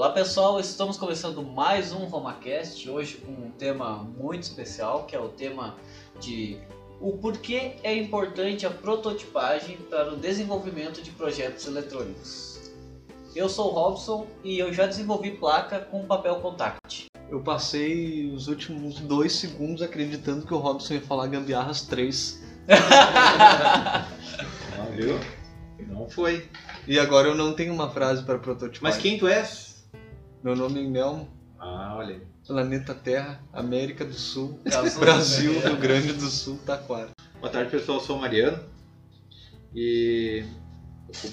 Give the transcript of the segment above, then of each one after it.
Olá pessoal, estamos começando mais um RomaCast, hoje com um tema muito especial, que é o tema de o porquê é importante a prototipagem para o desenvolvimento de projetos eletrônicos. Eu sou o Robson e eu já desenvolvi placa com papel contact. Eu passei os últimos dois segundos acreditando que o Robson ia falar gambiarras 3. Ah, viu? Não foi. E agora eu não tenho uma frase para prototipar. Mas quem tu és? Meu nome é Nelmo, Ah, olha aí. planeta Terra, América do Sul, Brasil, Brasil, Rio Grande do Sul, Taquara. Boa tarde, pessoal. Eu sou o Mariano. E.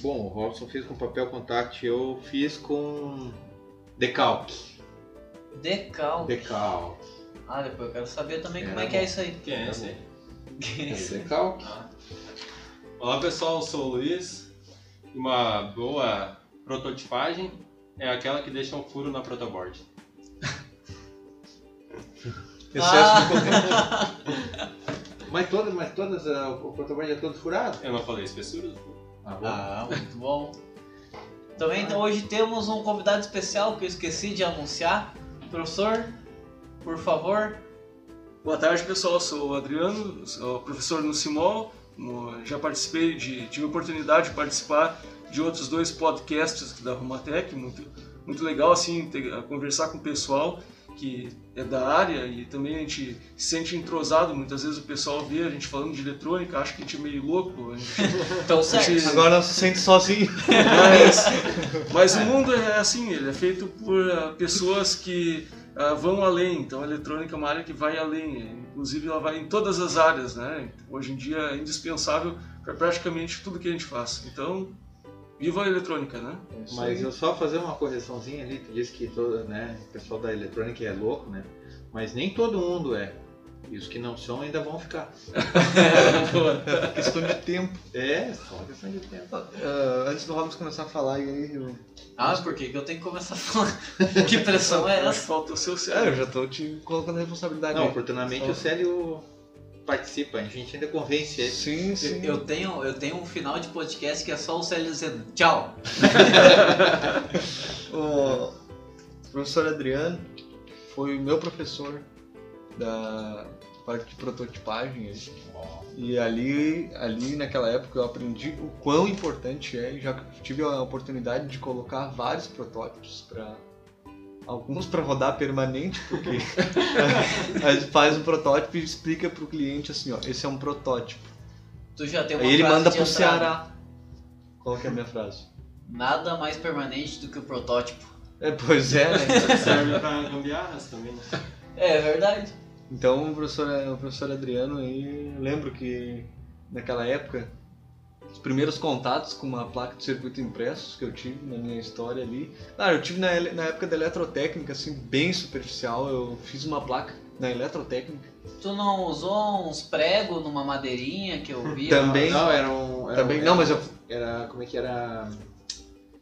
Bom, o Robson fez com papel contact, eu fiz com decalque. Decalque. Decalque. Ah, depois eu quero saber também como É, é que é isso aí. Quem é esse aí? Decalque. Olá pessoal, eu sou o Luiz. Uma boa prototipagem é aquela que deixa um furo na protoboard. Excesso Ah. de. Mas todas, mas todas, ah, o protoband é todo furado? Eu não falei espessura do furo. Ah, bom. Ah, muito bom. Também então, hoje temos um convidado especial que eu esqueci de anunciar. Professor, por favor. Boa tarde, pessoal. Sou o Adriano, sou professor no Simol. No- Já participei de, tive a oportunidade de participar de outros dois podcasts da Rumatec, muito, muito legal assim ter- conversar com o pessoal que é da área e também a gente se sente entrosado. Muitas vezes o pessoal vê a gente falando de eletrônica, acha que a gente é meio louco. a gente- Então, certo. Sim. Agora se sente sozinho. mas, mas o mundo é assim, ele é feito por ah, pessoas que ah, vão além. Então a eletrônica é uma área que vai além. Inclusive ela vai em todas as áreas, né? Hoje em dia é indispensável para praticamente tudo que a gente faz. Então, viva a eletrônica, né? Mas eu só fazer uma correçãozinha ali, tu disse que todo, né, o pessoal da eletrônica é louco, né? Mas nem todo mundo é. E os que não são ainda vão ficar. Questão de tempo. É, só questão de tempo. Ah, antes do Robson começar a falar, e aí eu... Ah, por que que eu tenho que começar a falar? que pressão é essa? falta o seu É, eu já tô te colocando a responsabilidade. Não, aí. oportunamente Só- o Célio participa, a gente ainda convence ele. Sim, sim. Eu tenho, eu tenho um final de podcast que é só o Célio dizendo tchau. O professor Adriano foi o meu professor da parte de prototipagem. E ali, ali naquela época eu aprendi o quão importante é e já tive a oportunidade de colocar vários protótipos para alguns para rodar permanente, porque a gente faz um protótipo e explica para o cliente assim, ó, esse é um protótipo. Tu já tem uma Aí ele frase manda pro entrada. Ceará. Qual que é a minha frase? Nada mais permanente do que o protótipo. É, pois é, né? Serve pra gambiarras também, né? É verdade. Então o professor, o professor Adriano aí, eu lembro que naquela época, os primeiros contatos com uma placa de circuito impressos que eu tive na minha história ali. Claro, eu tive na, na época da eletrotécnica, assim, bem superficial, eu fiz uma placa na eletrotécnica. Tu não usou uns pregos numa madeirinha que eu vi? Também. Não, era um. Era Também, um- não, mas eu. Era. Como é que era?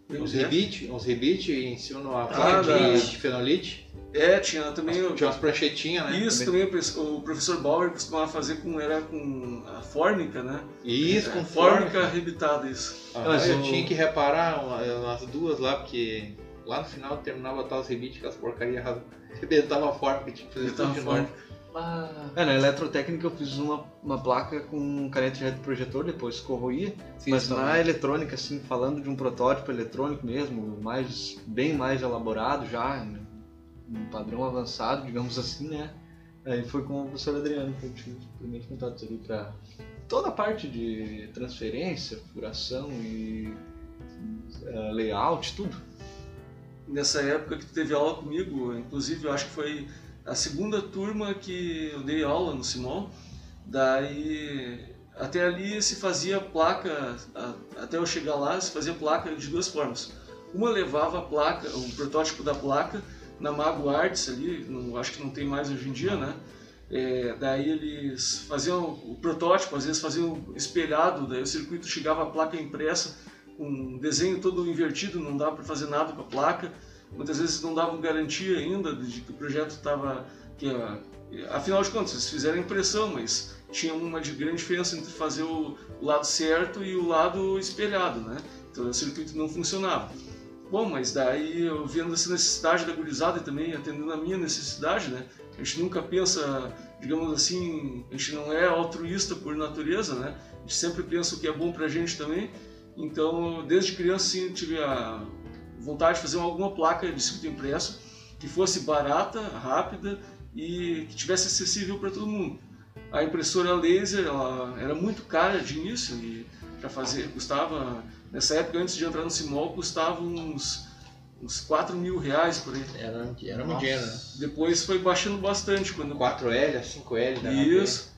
Uns É. rebite, uns rebite em cima numa Ah, placa de, de fenolite. É, tinha também o- Tinha umas pranchetinhas, né? Isso também o pres- o professor Bauer costumava fazer com era com a fórmica, né? Isso, com fórmica forma. arrebitada isso. Ah, Mas eu o- tinha que reparar uma- umas duas lá, porque lá no final terminava tal os rebites, aquelas porcarias ras- arrebentava a que tinha que fazer tudo de a novo. Ah, É, na eletrotécnica eu fiz uma, uma placa com caneta de retroprojetor, depois corroía. fiz Mas também. na eletrônica, assim, falando de um protótipo eletrônico mesmo, mais, bem mais elaborado já, né, um padrão avançado, digamos assim, né? Aí foi com o professor Adriano que eu tive os primeiros contatos ali para toda a parte de transferência, furação e eh, layout, tudo. nessa época que tu teve aula comigo, inclusive eu acho que foi a segunda turma que eu dei aula no Simon, daí até ali se fazia placa, até eu chegar lá se fazia placa de duas formas. Uma levava a placa, o protótipo da placa na Mago Arts ali, não, acho que não tem mais hoje em dia, né? É, daí eles faziam o protótipo, às vezes faziam espelhado, daí o circuito chegava a placa impressa com um desenho todo invertido, não dava para fazer nada com a placa. Muitas vezes não davam garantia ainda de que o projeto estava. Afinal de contas, eles fizeram impressão, mas tinha uma de grande diferença entre fazer o, lado certo e o lado espelhado, né? Então o circuito não funcionava. Bom, mas daí eu vendo essa necessidade da gurizada e também atendendo a minha necessidade, né? A gente nunca pensa, digamos assim, a gente não é altruísta por natureza, né? A gente sempre pensa o que é bom pra gente também. Então, desde criança, sim, tive a vontade de fazer alguma placa de circuito impresso que fosse barata, rápida e que tivesse acessível para todo mundo. A impressora laser ela era muito cara de início e para fazer custava nessa época antes de entrar no Simol custava uns uns 4 mil reais por aí. Era, era muito Nossa. dinheiro, né? Depois foi baixando bastante quando 4L, 5L da isso.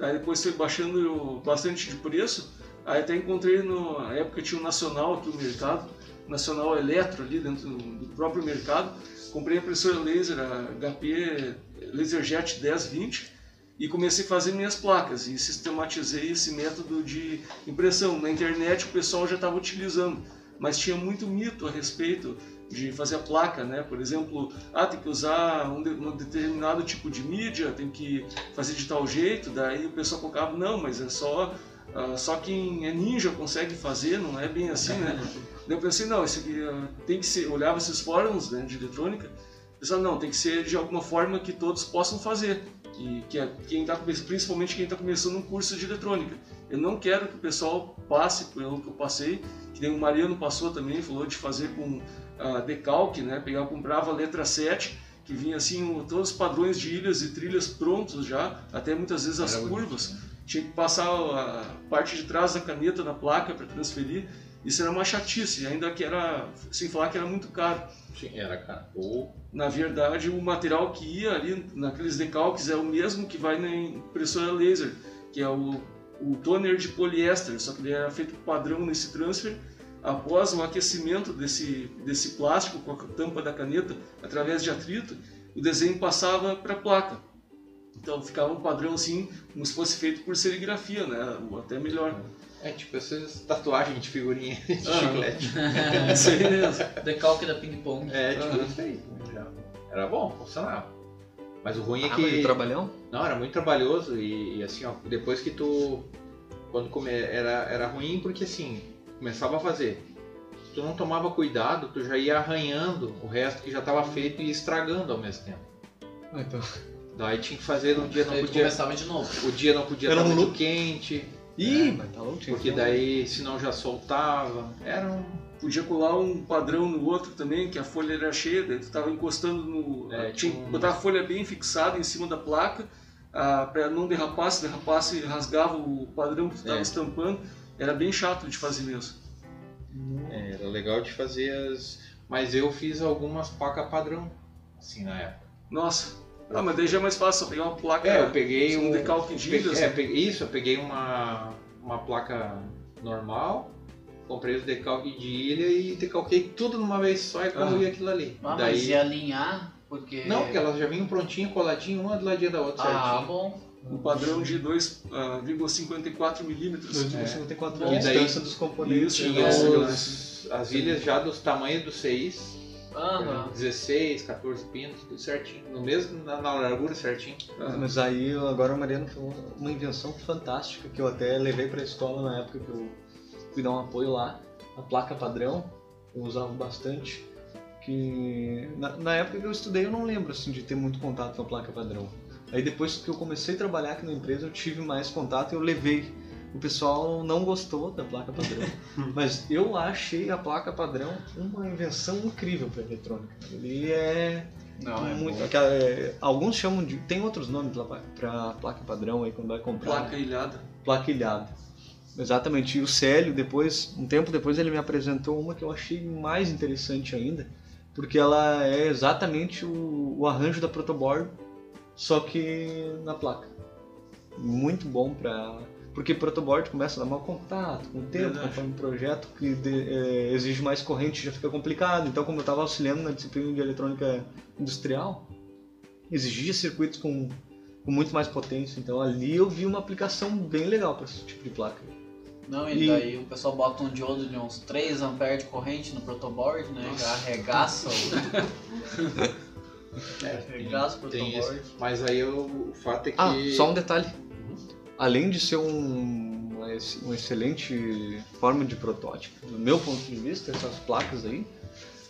Aí depois foi baixando bastante de preço. Aí até encontrei no, na época tinha um nacional aqui no mercado, nacional eletro ali dentro do próprio mercado. Comprei a impressora laser, a HP LaserJet 1020 e comecei a fazer minhas placas e sistematizei esse método de impressão. Na internet o pessoal já estava utilizando, mas tinha muito mito a respeito de fazer a placa, né? Por exemplo, ah, tem que usar um, de- um determinado tipo de mídia, tem que fazer de tal jeito, daí o pessoal colocava, não, mas é só ah, só quem é ninja consegue fazer, não é bem assim, né? Eu pensei, não, isso aqui ah, tem que ser, olhava esses fóruns né, de eletrônica, pensava, não, tem que ser de alguma forma que todos possam fazer. E que é quem tá, principalmente quem está começando um curso de eletrônica. Eu não quero que o pessoal passe pelo que eu passei, que nem o Mariano passou também, falou de fazer com ah, decalque, né? Pegava, comprava a letra 7, que vinha assim, todos os padrões de ilhas e trilhas prontos já, até muitas vezes as Era bonito, curvas. Tinha que passar a parte de trás da caneta na placa para transferir. Isso era uma chatice, ainda que era, sem falar que era muito caro. Sim, era, cara. Ou Na verdade, o material que ia ali naqueles decalques é o mesmo que vai na impressora laser, que é o, o toner de poliéster, só que ele era feito padrão nesse transfer. Após o aquecimento desse, desse plástico com a tampa da caneta, através de atrito, o desenho passava para a placa. Então ficava um padrão assim, como se fosse feito por serigrafia, né? Ou até melhor. É tipo essas tatuagens de figurinha de Ah. chiclete. Isso aí mesmo. Decalque da ping pong. É, tipo Ah. isso aí. Era bom, funcionava. Mas o ruim é Ah, mas que. o trabalhão? Não, era muito trabalhoso e, e assim, ó, depois que tu. Quando come, era, era ruim porque assim, começava a fazer. Se tu não tomava cuidado, tu já ia arranhando o resto que já estava feito e estragando ao mesmo tempo. Ah, então. Daí tinha que fazer no dia não podia. começava de novo. O dia não podia Era estar um muito loop. quente, Ih, É. mas tá louco, tinha porque que- daí senão já soltava. Era um. Podia colar um padrão no outro também, que a folha era cheia, daí tu tava encostando no. É, tinha tipo que um- botar a folha bem fixada em cima da placa, ah, para não derrapar, se derrapasse rasgava o padrão que tu tava É. estampando. Era bem chato de fazer mesmo. é, era legal de fazer as. Mas eu fiz algumas placas padrão, assim, na época. Nossa. Ah, mas daí já é mais fácil, eu peguei uma placa. É, eu peguei um, decalque de pe... é, assim. peguei, Isso, eu peguei uma, uma placa normal, comprei os decalques de ilha e decalquei tudo numa vez só e quando ah. aquilo ali. Ah, daí... mas e alinhar? Porque... Não, porque elas já vinham prontinhas, coladinhas, uma do ladinho da outra. Ah, certinho. bom um padrão de 2,54 uh, ah, milímetros. 2,54 milímetros. É. E daí, dos componentes. Isso, tinha os, as ilhas já dos tamanhos do 6 Uhum. 16, 14 pinos, tudo certinho. No mesmo, na, na largura certinho. Mas aí agora o Mariano foi uma invenção fantástica que eu até levei pra escola na época que eu fui dar um apoio lá. A placa padrão, eu usava bastante. Que na, na época que eu estudei eu não lembro assim, de ter muito contato com a placa padrão. Aí depois que eu comecei a trabalhar aqui na empresa eu tive mais contato e eu levei o pessoal não gostou da placa padrão, mas eu achei a placa padrão uma invenção incrível para eletrônica. Ele é Não, é muito, aquela- é, alguns chamam de. Tem outros nomes para placa padrão aí quando vai comprar. placa ilhada. Placa ilhada. Exatamente. E o Célio, depois, um tempo depois, ele me apresentou uma que eu achei mais interessante ainda, porque ela é exatamente o, o arranjo da protoboard, só que na placa. Muito bom para porque protoboard começa a dar mau contato com o tempo, Verdade. conforme o projeto que de- é, exige mais corrente já fica complicado. Então, como eu estava auxiliando na disciplina de eletrônica industrial, exigia circuitos com, com muito mais potência. Então, ali eu vi uma aplicação bem legal para esse tipo de placa. Não, e E- daí o pessoal bota um diodo de uns 3 amperes de corrente no protoboard, né? Já arregaça o... arregaça o tem protoboard. Mas aí eu- o fato é que. Ah, só um detalhe. Além de ser um, uma, ex- uma excelente forma de protótipo, do meu ponto de vista, essas placas aí,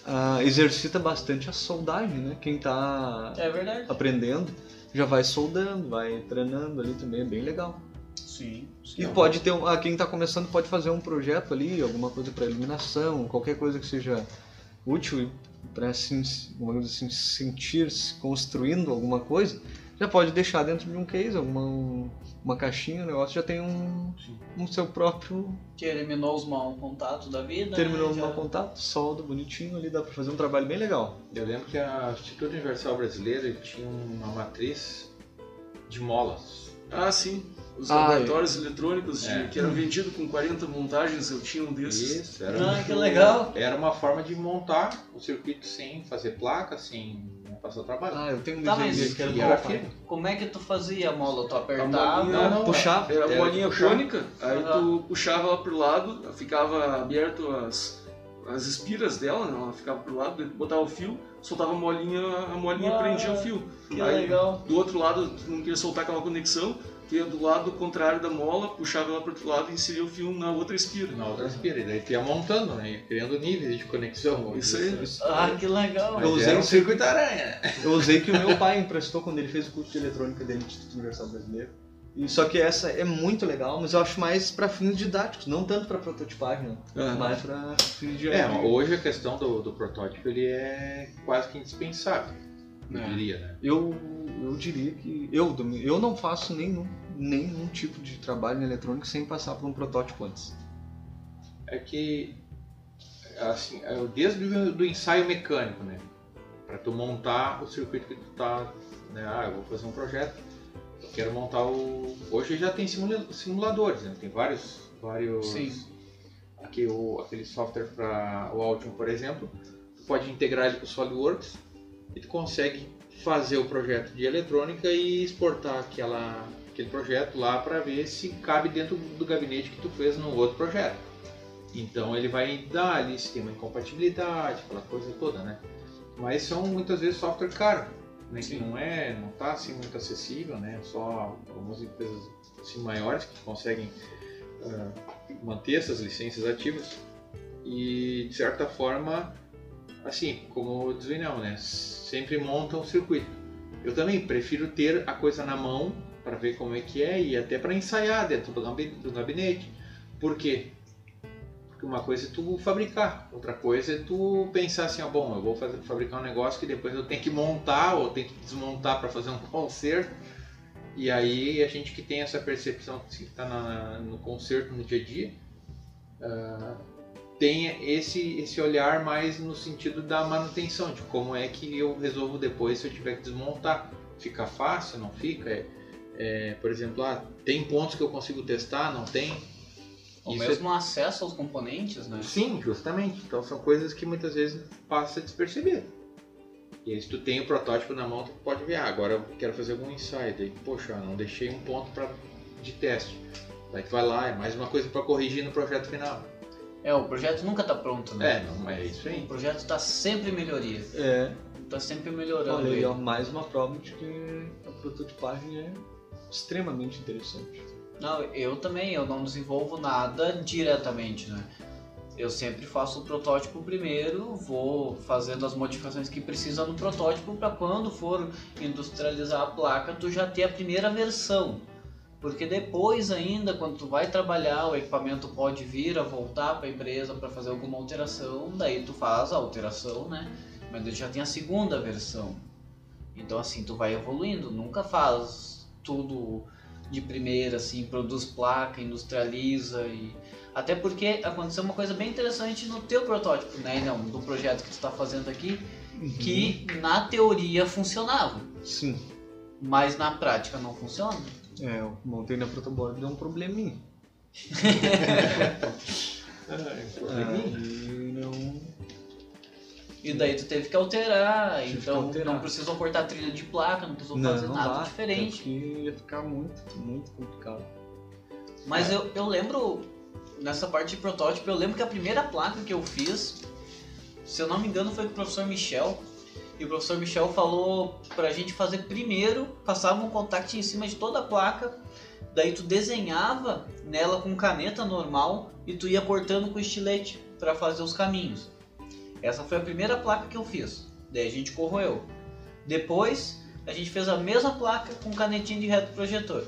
ah, exercita bastante a soldagem, né? Quem tá É aprendendo já vai soldando, vai treinando ali também, é bem legal. Sim. E pode ter, um- ah, quem está começando pode fazer um projeto ali, alguma coisa para iluminação, qualquer coisa que seja útil para assim, assim, sentir-se construindo alguma coisa, já pode deixar dentro de um case, alguma um- uma caixinha, o negócio já tem um, um seu próprio Que eliminou os mau contatos da vida. terminou né? um Já- mau contato, solda bonitinho ali, dá para fazer um trabalho bem legal. Eu lembro que a Instituto Universal Brasileiro ele tinha uma matriz de molas. Ah, sim. Os Ah, laboratórios eletrônicos de- É. que eram vendidos com 40 montagens, eu tinha um desses. Isso, era, Ah, muito- que legal. era uma forma de montar o circuito sem fazer placa, sem passar trabalho. Ah, eu tenho um Tá, desenho que era e do. Como é que tu fazia a mola? Tu A apertava? molinha- Não, não, puxava. Era uma bolinha cônica, aí Aham. tu puxava ela pro lado, ficava aberto as, as espiras dela, né? ela ficava pro lado, botava o fio, soltava a molinha, a molinha Ah, prendia o fio. Que aí legal. do outro lado tu não queria soltar aquela conexão, ia do lado contrário da mola, puxava ela pro outro lado e inseria o fio na outra espira. Na outra espira, e daí tu ia montando, né? Ia criando níveis de conexão. Isso aí. assim. Ah, que legal. Mas Eu usei um circuito aranha. Eu usei que o meu pai emprestou quando ele fez o curso de eletrônica dele no Instituto Universal Brasileiro. E só que essa é muito legal, mas eu acho mais para fins didáticos, não tanto para prototipagem, não. Ah, mais para fins de É, hoje a questão do, do protótipo ele é quase que indispensável, eu É. diria, né? Eu, eu diria que eu, eu não faço nenhum, nenhum tipo de trabalho em eletrônica sem passar por um protótipo antes. É que, assim, é desde o do ensaio mecânico, né? Para tu montar o circuito que tu tá, né? Ah, eu vou fazer um projeto, eu quero montar o... Hoje já tem simula- simuladores, né? Tem vários, vários... Sim. Aqui o, aquele software para o Altium, por exemplo, tu pode integrar ele com o SolidWorks e tu consegue fazer o projeto de eletrônica e exportar aquela, aquele projeto lá para ver se cabe dentro do gabinete que tu fez no outro projeto. Então ele vai dar ali se tem uma incompatibilidade, aquela coisa toda, né? Mas são muitas vezes software caro, né? Que não é, não tá assim muito acessível, né? Só algumas empresas assim, maiores que conseguem ah, manter essas licenças ativas e de certa forma, assim, como o Inel, né? Sempre montam um circuito. Eu também prefiro ter a coisa na mão para ver como é que é e até para ensaiar dentro do gabi- do gabinete. Por quê? Porque uma coisa é tu fabricar, outra coisa é tu pensar assim, ó, bom, eu vou fazer, fabricar um negócio que depois eu tenho que montar ou tenho que desmontar para fazer um conserto. E aí a gente que tem essa percepção que está no conserto no dia a dia, ah, tem esse, esse olhar mais no sentido da manutenção, de como é que eu resolvo depois se eu tiver que desmontar. Fica fácil, não fica? É, é, por exemplo, ah, tem pontos que eu consigo testar, não tem? Ou Isso é- mesmo acesso aos componentes, né? Sim, justamente. Então são coisas que muitas vezes passa a desperceber. E aí se tu tem o protótipo na mão, tu pode ver, ah, agora eu quero fazer algum ensaio. Daí, poxa, não deixei um ponto pra, de teste. Daí tu vai lá, é mais uma coisa para corrigir no projeto final. É, o projeto nunca tá pronto, né? É, não é isso O aí. projeto tá sempre em melhoria. É, Tá sempre melhorando. olha aí, ó, mais uma prova de que a prototipagem é extremamente interessante. Não, eu também, eu não desenvolvo nada diretamente, né? Eu sempre faço o protótipo primeiro, vou fazendo as modificações que precisa no protótipo para quando for industrializar a placa, tu já ter a primeira versão. Porque depois ainda, quando tu vai trabalhar, o equipamento pode vir a voltar para a empresa para fazer alguma alteração, daí tu faz a alteração, né? Mas ele já tem a segunda versão. Então assim, tu vai evoluindo, nunca faz tudo de primeira, assim, produz placa, industrializa e. Até porque aconteceu uma coisa bem interessante no teu protótipo, né? Não, do projeto que tu está fazendo aqui, que na teoria funcionava, Sim. mas na prática não funciona. É, eu montei na protoboard e deu um probleminha. Aí não. E daí tu teve que alterar, Tive que então alterar. não precisou cortar trilha de placa, não precisou Não, fazer não nada dá, diferente. porque ia ficar muito, muito complicado. Mas eu, eu lembro, nessa parte de protótipo, eu lembro que a primeira placa que eu fiz, se eu não me engano, foi com o professor Michel. E o professor Michel falou pra gente fazer primeiro, passava um contact em cima de toda a placa, daí tu desenhava nela com caneta normal e tu ia cortando com estilete pra fazer os caminhos. Essa foi a primeira placa que eu fiz. Daí a gente corroeu. Depois a gente fez a mesma placa com canetinha de retroprojetor.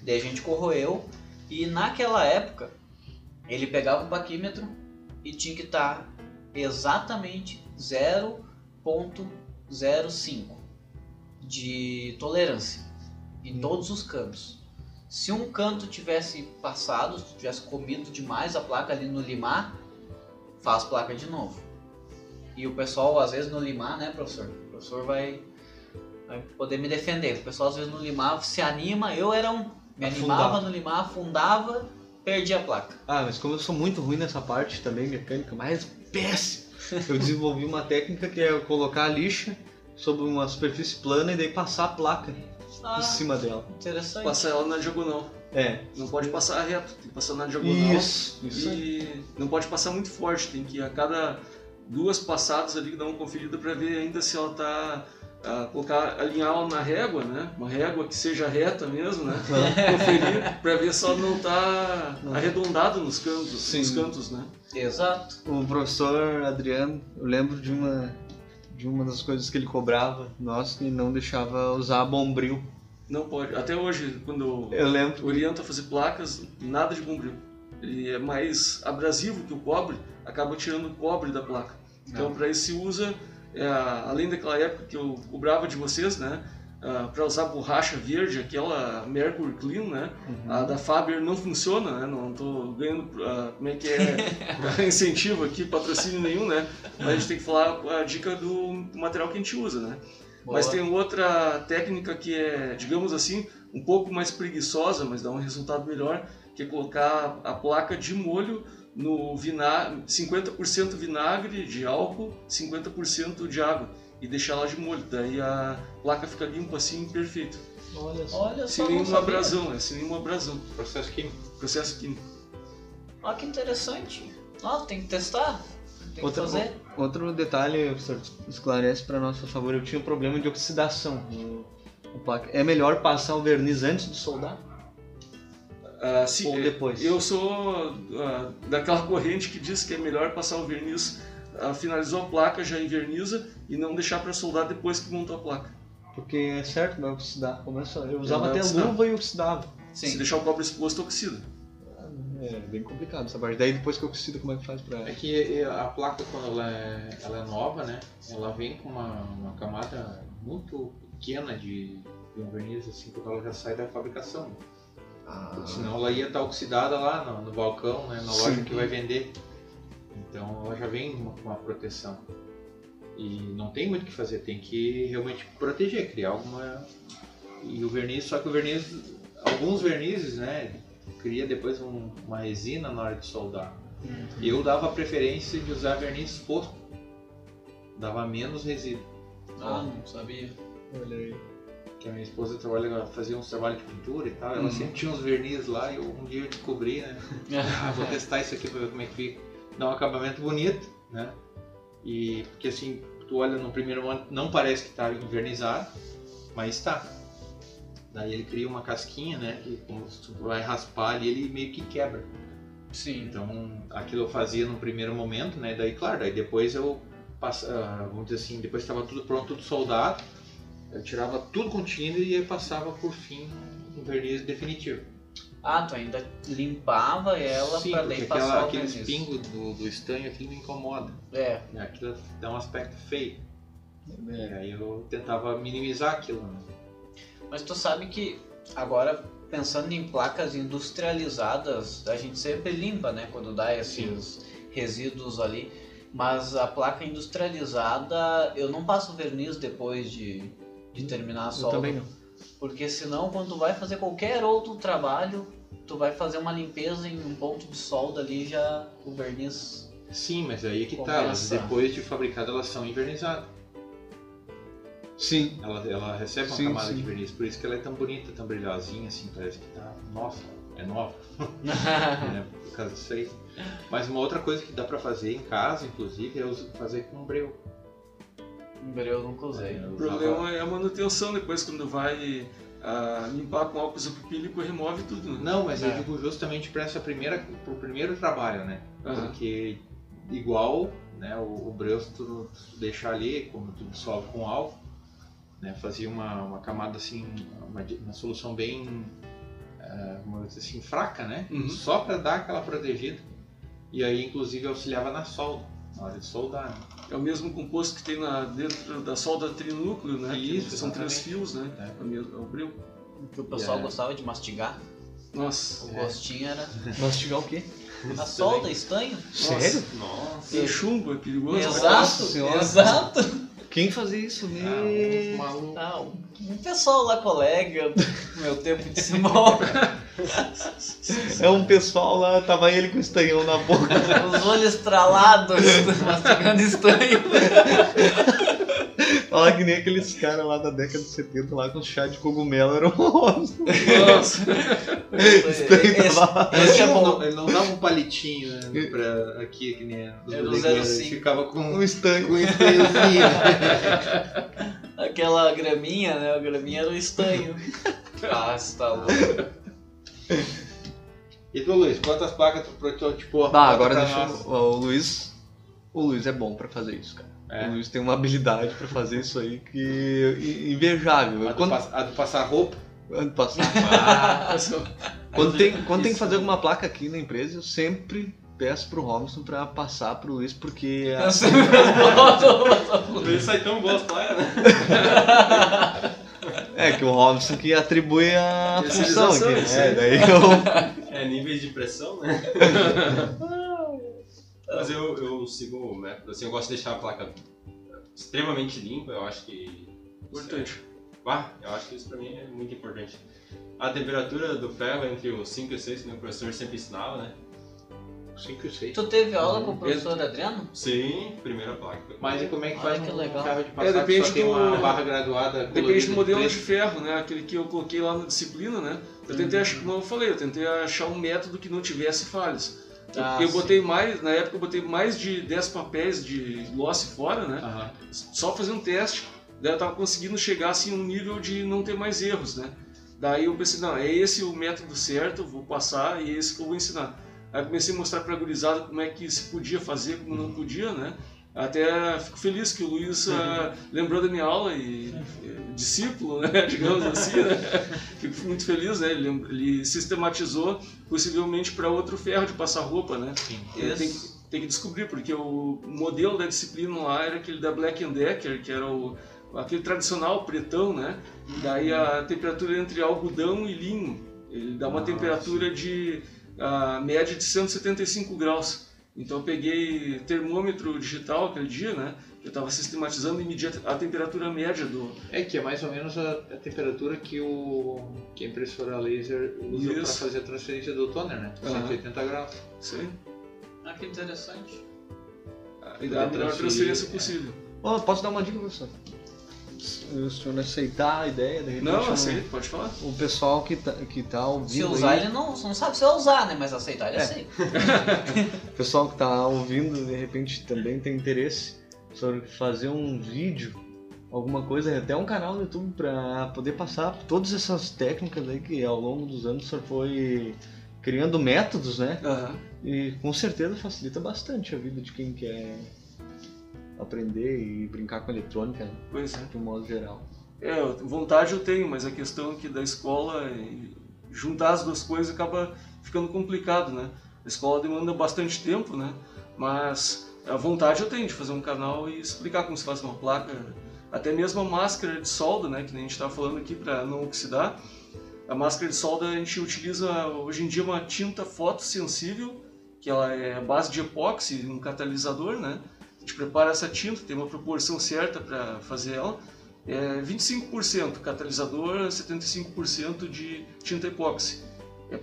Daí a gente corroeu e naquela época ele pegava o paquímetro e tinha que estar exatamente 0.05 de tolerância em todos os cantos. Se um canto tivesse passado, se tivesse comido demais a placa ali no limar, faz placa de novo. E o pessoal, às vezes, no limar, né, professor? O professor vai, vai poder me defender. O pessoal, às vezes, no limar se anima. Eu era um. Me Afundava. animava no limar, afundava, perdi a placa. Ah, mas como eu sou muito ruim nessa parte também, mecânica, mas péssimo, eu desenvolvi uma técnica que é colocar a lixa sobre uma superfície plana e daí passar a placa Ah, em cima dela. interessante. Passar ela na diagonal. É. Não pode passar reto, tem que passar na diagonal. Isso, isso. E não pode passar muito forte, tem que a cada duas passadas ali dar uma conferida para ver ainda se ela tá ah, colocar alinhar ela na régua, né? Uma régua que seja reta mesmo, né? Conferir para ver se ela não tá arredondada nos cantos, Sim. nos cantos, né? Exato. O professor Adriano, eu lembro de uma de uma das coisas que ele cobrava, nós que não deixava usar bombril. Não pode. Até hoje, quando Eu lembro. orienta a fazer placas, nada de bombril. Ele é mais abrasivo que o cobre, acaba tirando o cobre da placa. Então, para isso se usa, é, além daquela época que eu cobrava de vocês, né? Para usar borracha verde, aquela Mercury Clean, né? A da Faber não funciona, né? Não estou ganhando, ah, como é que é, incentivo aqui, patrocínio nenhum, né? Mas a gente tem que falar a dica do material que a gente usa, né? Boa. Mas tem outra técnica que é, digamos assim, um pouco mais preguiçosa, mas dá um resultado melhor, que é colocar a placa de molho no vinagre, 50% vinagre de álcool, 50% de água e deixar ela de molho. Daí a placa fica limpa assim, perfeito. Olha só. Olha Sem nenhuma abrasão, né? Sem nenhuma abrasão. Processo químico. Processo químico. Olha que interessante. Ó, tem que testar. Tem Outra- que fazer. Outro detalhe, professor, esclarece para nós, por favor. Eu tinha um problema de oxidação no, no placa. É melhor passar o verniz antes de soldar? Ah, sim, Ou depois? Eu sou ah, daquela corrente que diz que é melhor passar o verniz, ah, finalizou a placa, já enverniza e não deixar para soldar depois que montou a placa. Porque é certo, vai oxidar. Começa, eu usava até oxidar. luva e oxidava. Se Sim. deixar o cobre exposto, oxida. É bem complicado essa parte. Daí depois que oxida, como é que faz pra. É que a placa, quando ela é, ela é nova, né? Ela vem com uma, uma camada muito pequena de, de um verniz, assim, quando ela já sai da fabricação. Ah, senão ela ia estar oxidada lá no, no balcão, né? Na Sim. loja que vai vender. Então ela já vem com uma proteção. E não tem muito o que fazer, tem que realmente proteger, criar alguma. E o verniz, só que o verniz, alguns vernizes, né? Cria depois um- uma resina na hora de soldar. Eu dava preferência de usar verniz exposto. Dava menos resíduo. Ah, não sabia. olha aí. Que a minha esposa trabalha, fazia uns trabalhos de pintura e tal, ela Uhum. sempre tinha uns verniz lá e eu, um dia eu descobri, né? Ah, vou testar isso aqui pra ver como é que fica. Dá um acabamento bonito, né? E porque assim, tu olha no primeiro momento, não parece que tá envernizado, mas tá. Daí ele cria uma casquinha, né? Que se tu vai raspar ali, ele meio que quebra. Sim. Então, aquilo eu fazia no primeiro momento, né? Daí, claro, daí depois eu, passa, ah, vamos dizer assim, depois estava tudo pronto, tudo soldado, eu tirava tudo contínuo e passava por fim um verniz definitivo. Ah, tu ainda limpava ela Sim, pra daí aquela, passar o aqueles verniz. pingos do, do estanho, aquilo me incomoda. É, né? Aquilo dá um aspecto feio. É. aí eu tentava minimizar aquilo, né? mas tu sabe que agora pensando em placas industrializadas, a gente sempre limpa, né, quando dá esses resíduos ali. Mas a placa industrializada, eu não passo verniz depois de, de terminar a Eu solda. também não. Porque senão, quando tu vai fazer qualquer outro trabalho, tu vai fazer uma limpeza em um ponto de solda ali, já o verniz. Sim, mas aí é que tá, elas, Começa. depois de fabricadas elas são envernizadas. Sim. Ela, ela recebe uma Sim, camada sim. de verniz, por isso que ela é tão bonita, tão brilhosinha, assim, parece que tá. Nossa, é nova, né? Por causa disso aí. Mas uma outra coisa que dá pra fazer em casa, inclusive, é fazer com breu. Eu nunca usei. Eu O usava- problema é a manutenção depois, quando vai ah, limpar com álcool isopropílico, remove tudo, né? Não, mas eu É. digo justamente para essa primeira, pro primeiro trabalho, né? Aham. Porque igual, né? O, o breu tu, tu deixar ali, como tu dissolve com álcool, né? Fazia uma, uma camada assim, uma, uma solução bem, dizer assim, fraca, né? Uhum. Só para dar aquela protegida. E aí, inclusive, auxiliava na solda, na hora de soldar. Né? É o mesmo composto que tem na, dentro da solda trinúcleo, né? Isso, são três fios, né? É. É o mesmo- é o. Que o pessoal É. gostava de mastigar. Nossa, O gostinho era Mastigar o quê? a solda, estanho. Sério? Nossa. tem chumbo, é perigoso. Exato, Senhora. exato. Quem fazia isso? Me... Ah, um maluco. Ah, um pessoal lá, colega, meu tempo de Simão, É um pessoal lá, tava ele com o estanhão na boca. os olhos estralados, mastigando estanho. Fala que nem aqueles caras lá da década de 70 lá com chá de cogumelo era um Robson. Nossa, Esse, esse é ele, bom. não, ele não dava um palitinho né, pra, aqui, que nem os Era o bodegueiros, 05. ele ficava com Um com um né? Aquela graminha, né? A graminha era o estanho. Ah, você tá louco. E tu, Luiz, quantas placas tu prototipou? Tá, agora deixa ó, O Luiz... O Luiz é bom pra fazer isso, cara. É. O Luiz tem uma habilidade pra fazer isso aí que... Invejável. A do, Quando... a do passar roupa. Ano passado. Ah, Quando tem, quando tem que fazer alguma placa aqui na empresa, eu sempre peço pro Robson pra passar pro Luiz, porque a- Eu sempre boto- Por isso sai tão boas placas, né? é que o Robson que atribui a função aqui, né? aí. Daí eu... É níveis de pressão, né? Mas eu, eu sigo o método, assim, eu gosto de deixar a placa extremamente limpa, eu acho que... importante. Ah, eu acho que isso pra mim é muito importante. A temperatura do ferro é entre os 5 e 6, que o professor sempre ensinava, né? 5 e 6. Tu teve aula com o professor Adriano? Sim, primeira placa. Mas e como é que Olha faz que um legal. carro de passar É, depende que só tem do- uma barra graduada Depende do modelo de preto? ferro, né? Aquele que eu coloquei lá na disciplina, né? Eu tentei achar, como eu falei, eu tentei achar um método que não tivesse falhas. Eu- Ah, eu botei mais, na época eu botei mais de 10 papéis de loss fora, né? Aham. Só fazer um teste. Daí eu tava conseguindo chegar assim a um nível de não ter mais erros, né? Daí eu pensei, não, é esse o método certo, vou passar e é esse que eu vou ensinar. Aí comecei a mostrar pra gurizada como é que se podia fazer, como não podia, né? Até fico feliz que o Luiz ah, lembrou da minha aula e, e discípulo, né? Digamos assim, né? Fico muito feliz, né? Ele, ele sistematizou possivelmente para outro ferro de passar roupa, né? Sim. É, tem, que- tem que descobrir, porque o modelo da disciplina lá era aquele da Black Decker, que era o, aquele tradicional pretão, né? E daí a temperatura entre algodão e linho, ele dá uma Ah, temperatura de a média de 175 graus. Então eu peguei termômetro digital aquele dia, né? Eu estava sistematizando e media a temperatura média do. É que é mais ou menos a, a temperatura que, o, que a impressora laser usa para fazer a transferência do toner, né? Aham. 180 graus. Isso aí. Ah, que interessante. E dá a melhor transferência é. possível. Ó, posso dar uma dica, professor? Se o senhor aceitar a ideia, de repente, Não, o- aceito, pode falar. o pessoal que tá, que tá ouvindo Se usar, aí, ele não, não sabe se vai usar, né? Mas aceitar, ele É. aceita. o pessoal que tá ouvindo, de repente, também tem interesse sobre fazer um vídeo, alguma coisa, até um canal no YouTube pra poder passar todas essas técnicas aí que ao longo dos anos o senhor foi criando métodos, né? Aham. E com certeza facilita bastante a vida de quem quer aprender e brincar com eletrônica, né? Pois é. de um modo geral. É, vontade eu tenho, mas a questão é que da escola, juntar as duas coisas acaba ficando complicado, né? A escola demanda bastante tempo, né? Mas a vontade eu tenho de fazer um canal e explicar como se faz uma placa, até mesmo a máscara de solda, né? Que nem a gente estava falando aqui para não oxidar. A máscara de solda a gente utiliza hoje em dia uma tinta fotossensível, que ela é a base de epóxi, um catalisador, né? Gente prepara essa tinta, tem uma proporção certa para fazer ela. É 25% catalisador, 75% de tinta epóxi. É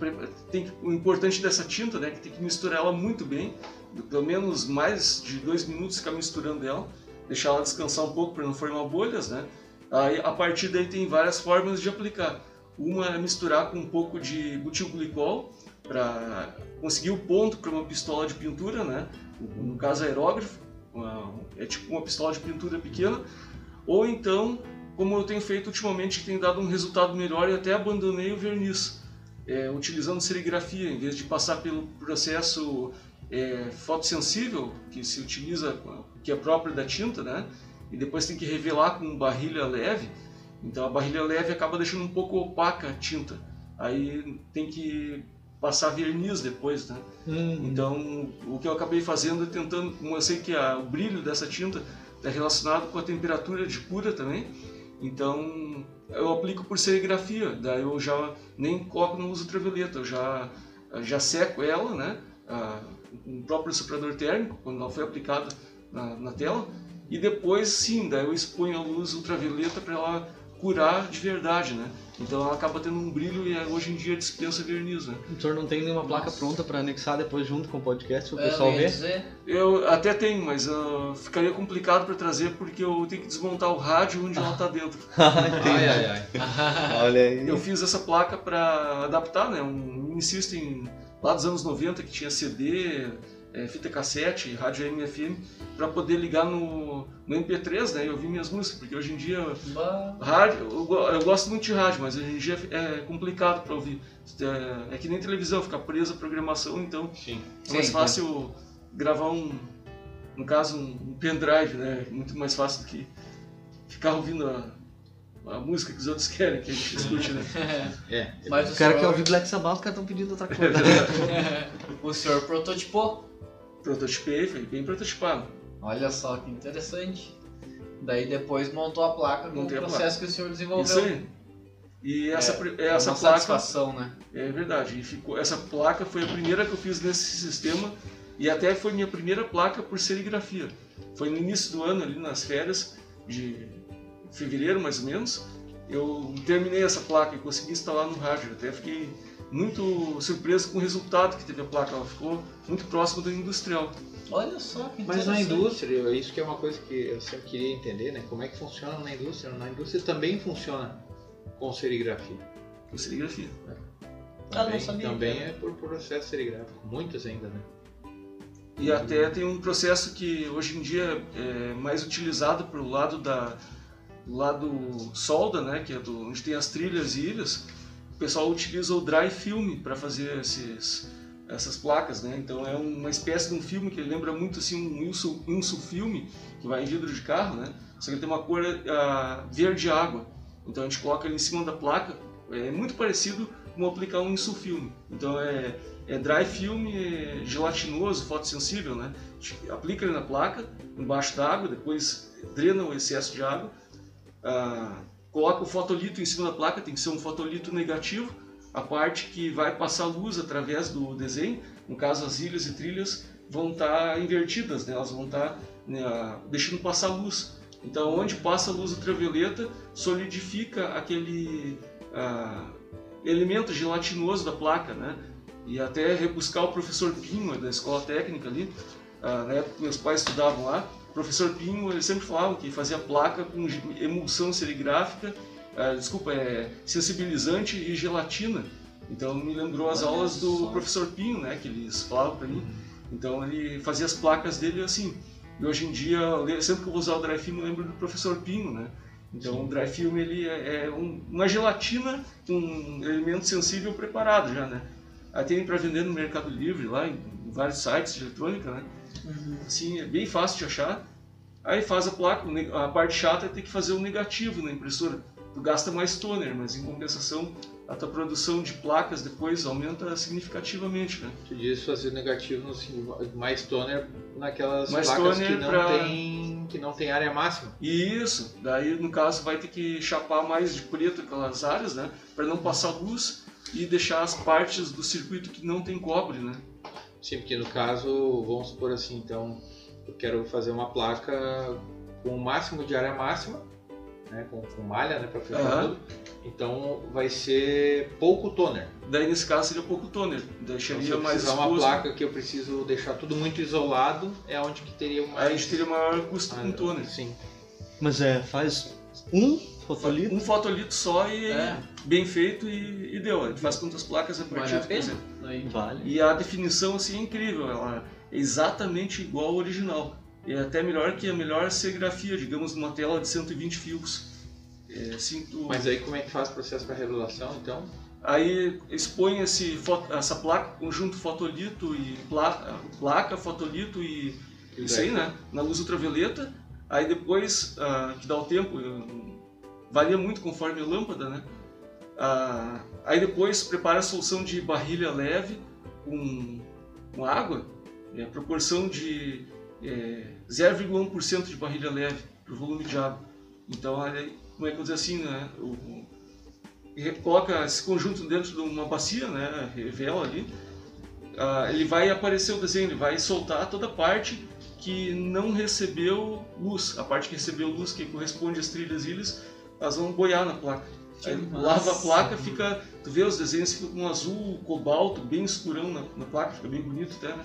tem, o importante dessa tinta né, é que tem que misturar ela muito bem, pelo menos mais de dois minutos ficar misturando ela, deixar ela descansar um pouco para não formar bolhas. Né? Aí, a partir daí tem várias formas de aplicar. Uma é misturar com um pouco de butilglicol para conseguir o ponto para uma pistola de pintura, né? no caso aerógrafo, uma- é tipo uma pistola de pintura pequena, ou então, como eu tenho feito ultimamente, que tem dado um resultado melhor e até abandonei o verniz, é, utilizando serigrafia, em vez de passar pelo processo é, fotossensível, que se utiliza, que é próprio da tinta, né? E depois tem que revelar com barrilha leve. Então a barrilha leve acaba deixando um pouco opaca a tinta. Aí tem que passar verniz depois, né? Hum. Então, o que eu acabei fazendo é tentando, como eu sei que a, o brilho dessa tinta está relacionado com a temperatura de cura também, então eu aplico por serigrafia, daí eu já nem coloco no uso ultravioleta, eu já, já seco ela, né? Ah, um próprio soprador térmico, quando ela foi aplicada na, na tela, e depois sim, daí eu exponho a luz ultravioleta para ela curar de verdade, né? Então ela acaba tendo um brilho e hoje em dia dispensa verniz, né? O senhor não tem nenhuma placa Nossa. pronta pra anexar depois junto com o podcast pro É, pessoal eu ver? dizer, Eu até tenho, mas ah, ficaria complicado para trazer porque eu tenho que desmontar o rádio onde ela está dentro. Ai, ai, ai. Olha aí. Eu fiz essa placa para adaptar, né? Um mini system lá dos anos 90 que tinha CD, é, fita cassete, rádio AM FM, para poder ligar no, no MP3, né? E ouvir minhas músicas, porque hoje em dia bah, rádio, eu, eu gosto muito de rádio, mas hoje em dia é complicado para ouvir. É, é que nem televisão, fica presa a programação, então Sim. é mais Sim, fácil gravar um, no caso, um, um pendrive, né? Muito mais fácil do que ficar ouvindo a, a música que os outros querem que a gente escute, né? É. mas o, O cara senhor, quer ouvir Black Sabbath, os caras estão pedindo outra coisa. o senhor prototipou. Prototipei, foi bem prototipado. Olha só que interessante. Daí depois montou a placa com o processo que o senhor desenvolveu. Isso aí. E essa, É, é essa uma placa. satisfação, né? É verdade. E ficou, essa placa foi a primeira que eu fiz nesse sistema e até foi minha primeira placa por serigrafia. Foi no início do ano, ali nas férias de fevereiro mais ou menos. Eu terminei essa placa e consegui instalar no rádio. Até fiquei muito surpreso com o resultado que teve a placa. Ela ficou muito próxima do industrial. Olha só que Mas na indústria, isso que é uma coisa que eu sempre queria entender, né? Como é que funciona na indústria? Na indústria também funciona com serigrafia. Com serigrafia. Ah, não Também, sabia. também é por processo serigráfico. Muitas ainda, né? E até tem um processo que hoje em dia é mais utilizado pelo lado da do lado solda, né, que é do, onde tem as trilhas e ilhas. O pessoal utiliza o dry film para fazer esses, essas placas, né? Então é uma espécie de um filme que lembra muito assim um insul, insulfilme que vai em vidro de carro, né? Só que ele tem uma cor ah, verde água. Então a gente coloca ele em cima da placa. É muito parecido com aplicar um insulfilme. Então é é dry film é gelatinoso, fotossensível, né? A gente aplica ele na placa, embaixo d'água, depois drena o excesso de água, ah, coloca o fotolito em cima da placa, tem que ser um fotolito negativo, a parte que vai passar luz através do desenho, no caso as ilhas e trilhas vão estar invertidas, né? elas vão estar né, deixando passar luz. Então onde passa a luz ultravioleta solidifica aquele ah, elemento gelatinoso da placa, né? e até rebuscar o professor Pinho da escola técnica ali, ah, na época que meus pais estudavam lá, professor Pinho ele sempre falava que fazia placa com emulsão serigráfica, ah, desculpa, é sensibilizante e gelatina. Então me lembrou as Olha aulas do só. professor Pinho, né, que eles falavam para mim. Então ele fazia as placas dele assim. E hoje em dia, sempre que eu vou usar o dry film, eu lembro do professor Pinho, né? Então o dry film ele é é um- uma gelatina com um elemento sensível preparado já, né? Aí tem para vender no Mercado Livre, lá em, em vários sites de eletrônica, né? Assim, é bem fácil de achar. Aí faz a placa, a parte chata é ter que fazer o negativo na impressora. Tu gasta mais toner, mas em compensação a tua produção de placas depois aumenta significativamente, né? Tu diz fazer negativo assim, mais toner naquelas Mais placas que não, pra- tem, que não tem área máxima. Isso, daí no caso vai ter que chapar mais de preto aquelas áreas, né? Para não passar luz e deixar as partes do circuito que não tem cobre, né? Sim, porque no caso, vamos supor assim, então, eu quero fazer uma placa com o máximo de área máxima, né, com, com malha, né, para fechar Aham. tudo. Então vai ser pouco toner. Daí nesse caso seria pouco toner, Então, se deixaria eu mais uma placa que eu preciso deixar tudo muito isolado, é onde que teria uma... Aí a gente teria maior custo Ah, com toner. Sim. Mas é, faz um fotolito. Um fotolito só e É. bem feito e, e deu. A gente faz quantas placas a Vale partir a do pena? exemplo. Aí, Vale. E a definição assim é incrível, ela é exatamente igual ao original. É até melhor que a melhor serigrafia, digamos, numa tela de 120 fios. É, assim, tu- Mas aí como é que faz o processo para regulação, então? Aí expõe esse, essa placa, conjunto fotolito e placa, placa fotolito e isso aí, né? Na luz ultravioleta. Aí depois, ah, que dá o tempo, varia muito conforme a lâmpada, né? Ah, aí depois prepara a solução de barrilha leve com, com água, é, proporção de é, 0,1% de barrilha leve para o volume de água. Então, aí, como é que eu dizer assim, né? O, o- coloca esse conjunto dentro de uma bacia, né? Revela ali. Ah, ele vai aparecer o desenho, ele vai soltar toda parte que não recebeu luz. A parte que recebeu luz, que corresponde às trilhas ilhas, elas vão boiar na placa. Que Aí lava a placa, fica. Tu vê os desenhos ficam com um azul, cobalto, bem escurão na, na placa, fica bem bonito até, né?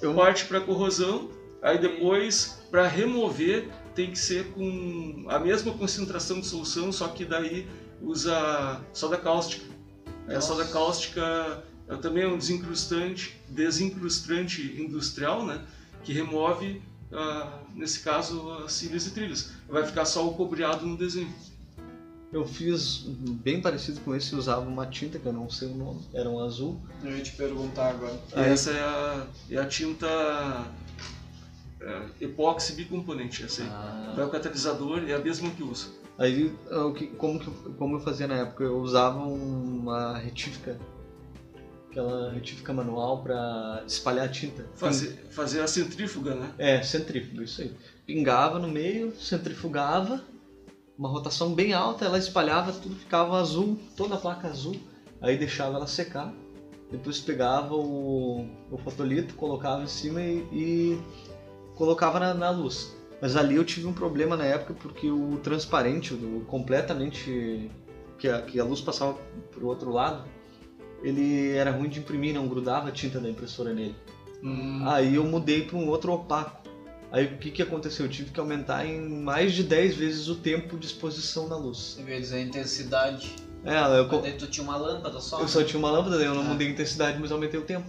Eu- Parte para corrosão, aí depois para remover tem que ser com a mesma concentração de solução, só que daí usa soda cáustica. A Nossa. soda cáustica é também é um desincrustante, desincrustante industrial, né? Que remove, ah, nesse caso, as cílias e trilhas. Vai ficar só o cobreado no desenho. Eu fiz bem parecido com esse, usava uma tinta que eu não sei o nome, era um azul. Eu ia te perguntar agora. E essa é a, é a tinta é, epóxi bicomponente, essa aí. Ah, Vai o catalisador, é a mesma que usa. Aí, o que- como, que, como eu fazia na época, eu usava uma retífica, aquela retífica manual para espalhar a tinta. Fazer, fazer a centrífuga, né? É, centrífuga, isso aí. Pingava no meio, centrifugava, uma rotação bem alta, ela espalhava, tudo ficava azul, toda a placa azul. Aí deixava ela secar, depois pegava o, o fotolito, colocava em cima e, e colocava na, na luz. Mas ali eu tive um problema na época porque o transparente, o completamente que a, que a luz passava pro outro lado, ele era ruim de imprimir, não grudava a tinta da impressora nele. Hum, Aí eu mudei para um outro opaco. Aí o que, que aconteceu? Eu tive que aumentar em mais de 10 vezes o tempo de exposição na luz. em vez dizer intensidade, É, eu, mas daí tu tinha uma lâmpada só. eu né? só tinha uma lâmpada, daí eu não Ah. mudei a intensidade, mas aumentei o tempo.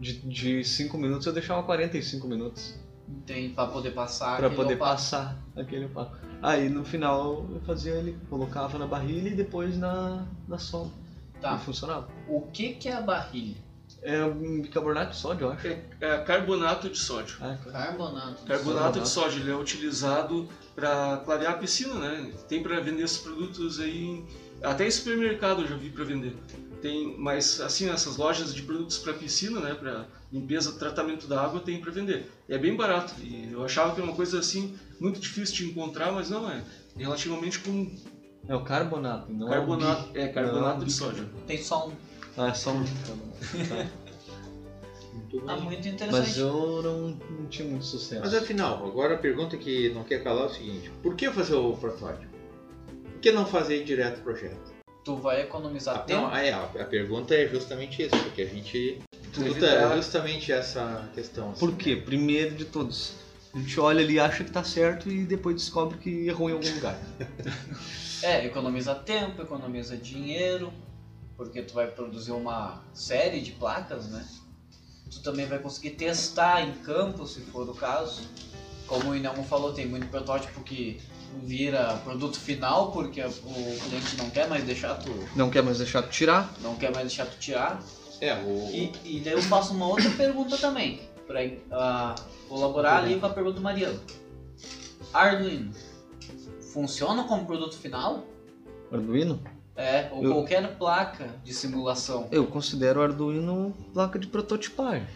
De 5 minutos eu deixava 45 minutos Tem pra poder passar. aquele poder opaco. passar aquele opaco. Aí no final eu fazia ele, colocava na barrilha e depois na, na sombra. Tá. E funcionava. O que que é a barrilha? É um bicarbonato de sódio, eu acho. é, é carbonato de sódio. Ah, tá. Carbonato. Carbonato de sódio, ele é utilizado para clarear a piscina, né? Tem para vender esses produtos aí, em- até em supermercado eu já vi para vender. Tem, mas assim, essas lojas de produtos para piscina, né, para limpeza, tratamento da água, tem para vender. E é bem barato. E eu achava que era uma coisa assim muito difícil de encontrar, mas não é. Relativamente comum. É o carbonato, não Carbonato, é o bi. é carbonato Não, de sódio. Tem só um. Ah, é só um bicarbonato. Tá. Muito Ah, muito Mas interessante. eu não, não tinha muito sucesso. Mas afinal, agora a pergunta que não quer calar é o seguinte: por que fazer o protótipo? Por que não fazer direto o projeto? Tu vai economizar Ah, tempo. não, é, a, pergunta é justamente isso, porque a gente luta Evitar- justamente essa questão. assim, Por quê? Primeiro de todos. A gente olha ali, acha que tá certo e depois descobre que errou em algum lugar. É, economiza tempo, economiza dinheiro, porque tu vai produzir uma série de placas, né? Tu também vai conseguir testar em campo, se for o caso. Como o Inelmo falou, tem muito protótipo que vira produto final, porque o cliente não quer mais deixar tu, Não quer mais deixar tu tirar? não quer mais deixar tu tirar. É, o, E, e daí eu faço uma outra pergunta também, para colaborar ali com a pergunta do Mariano. Arduino, funciona como produto final? Arduino? É, ou Eu- qualquer placa de simulação. Eu considero o Arduino placa de prototipagem.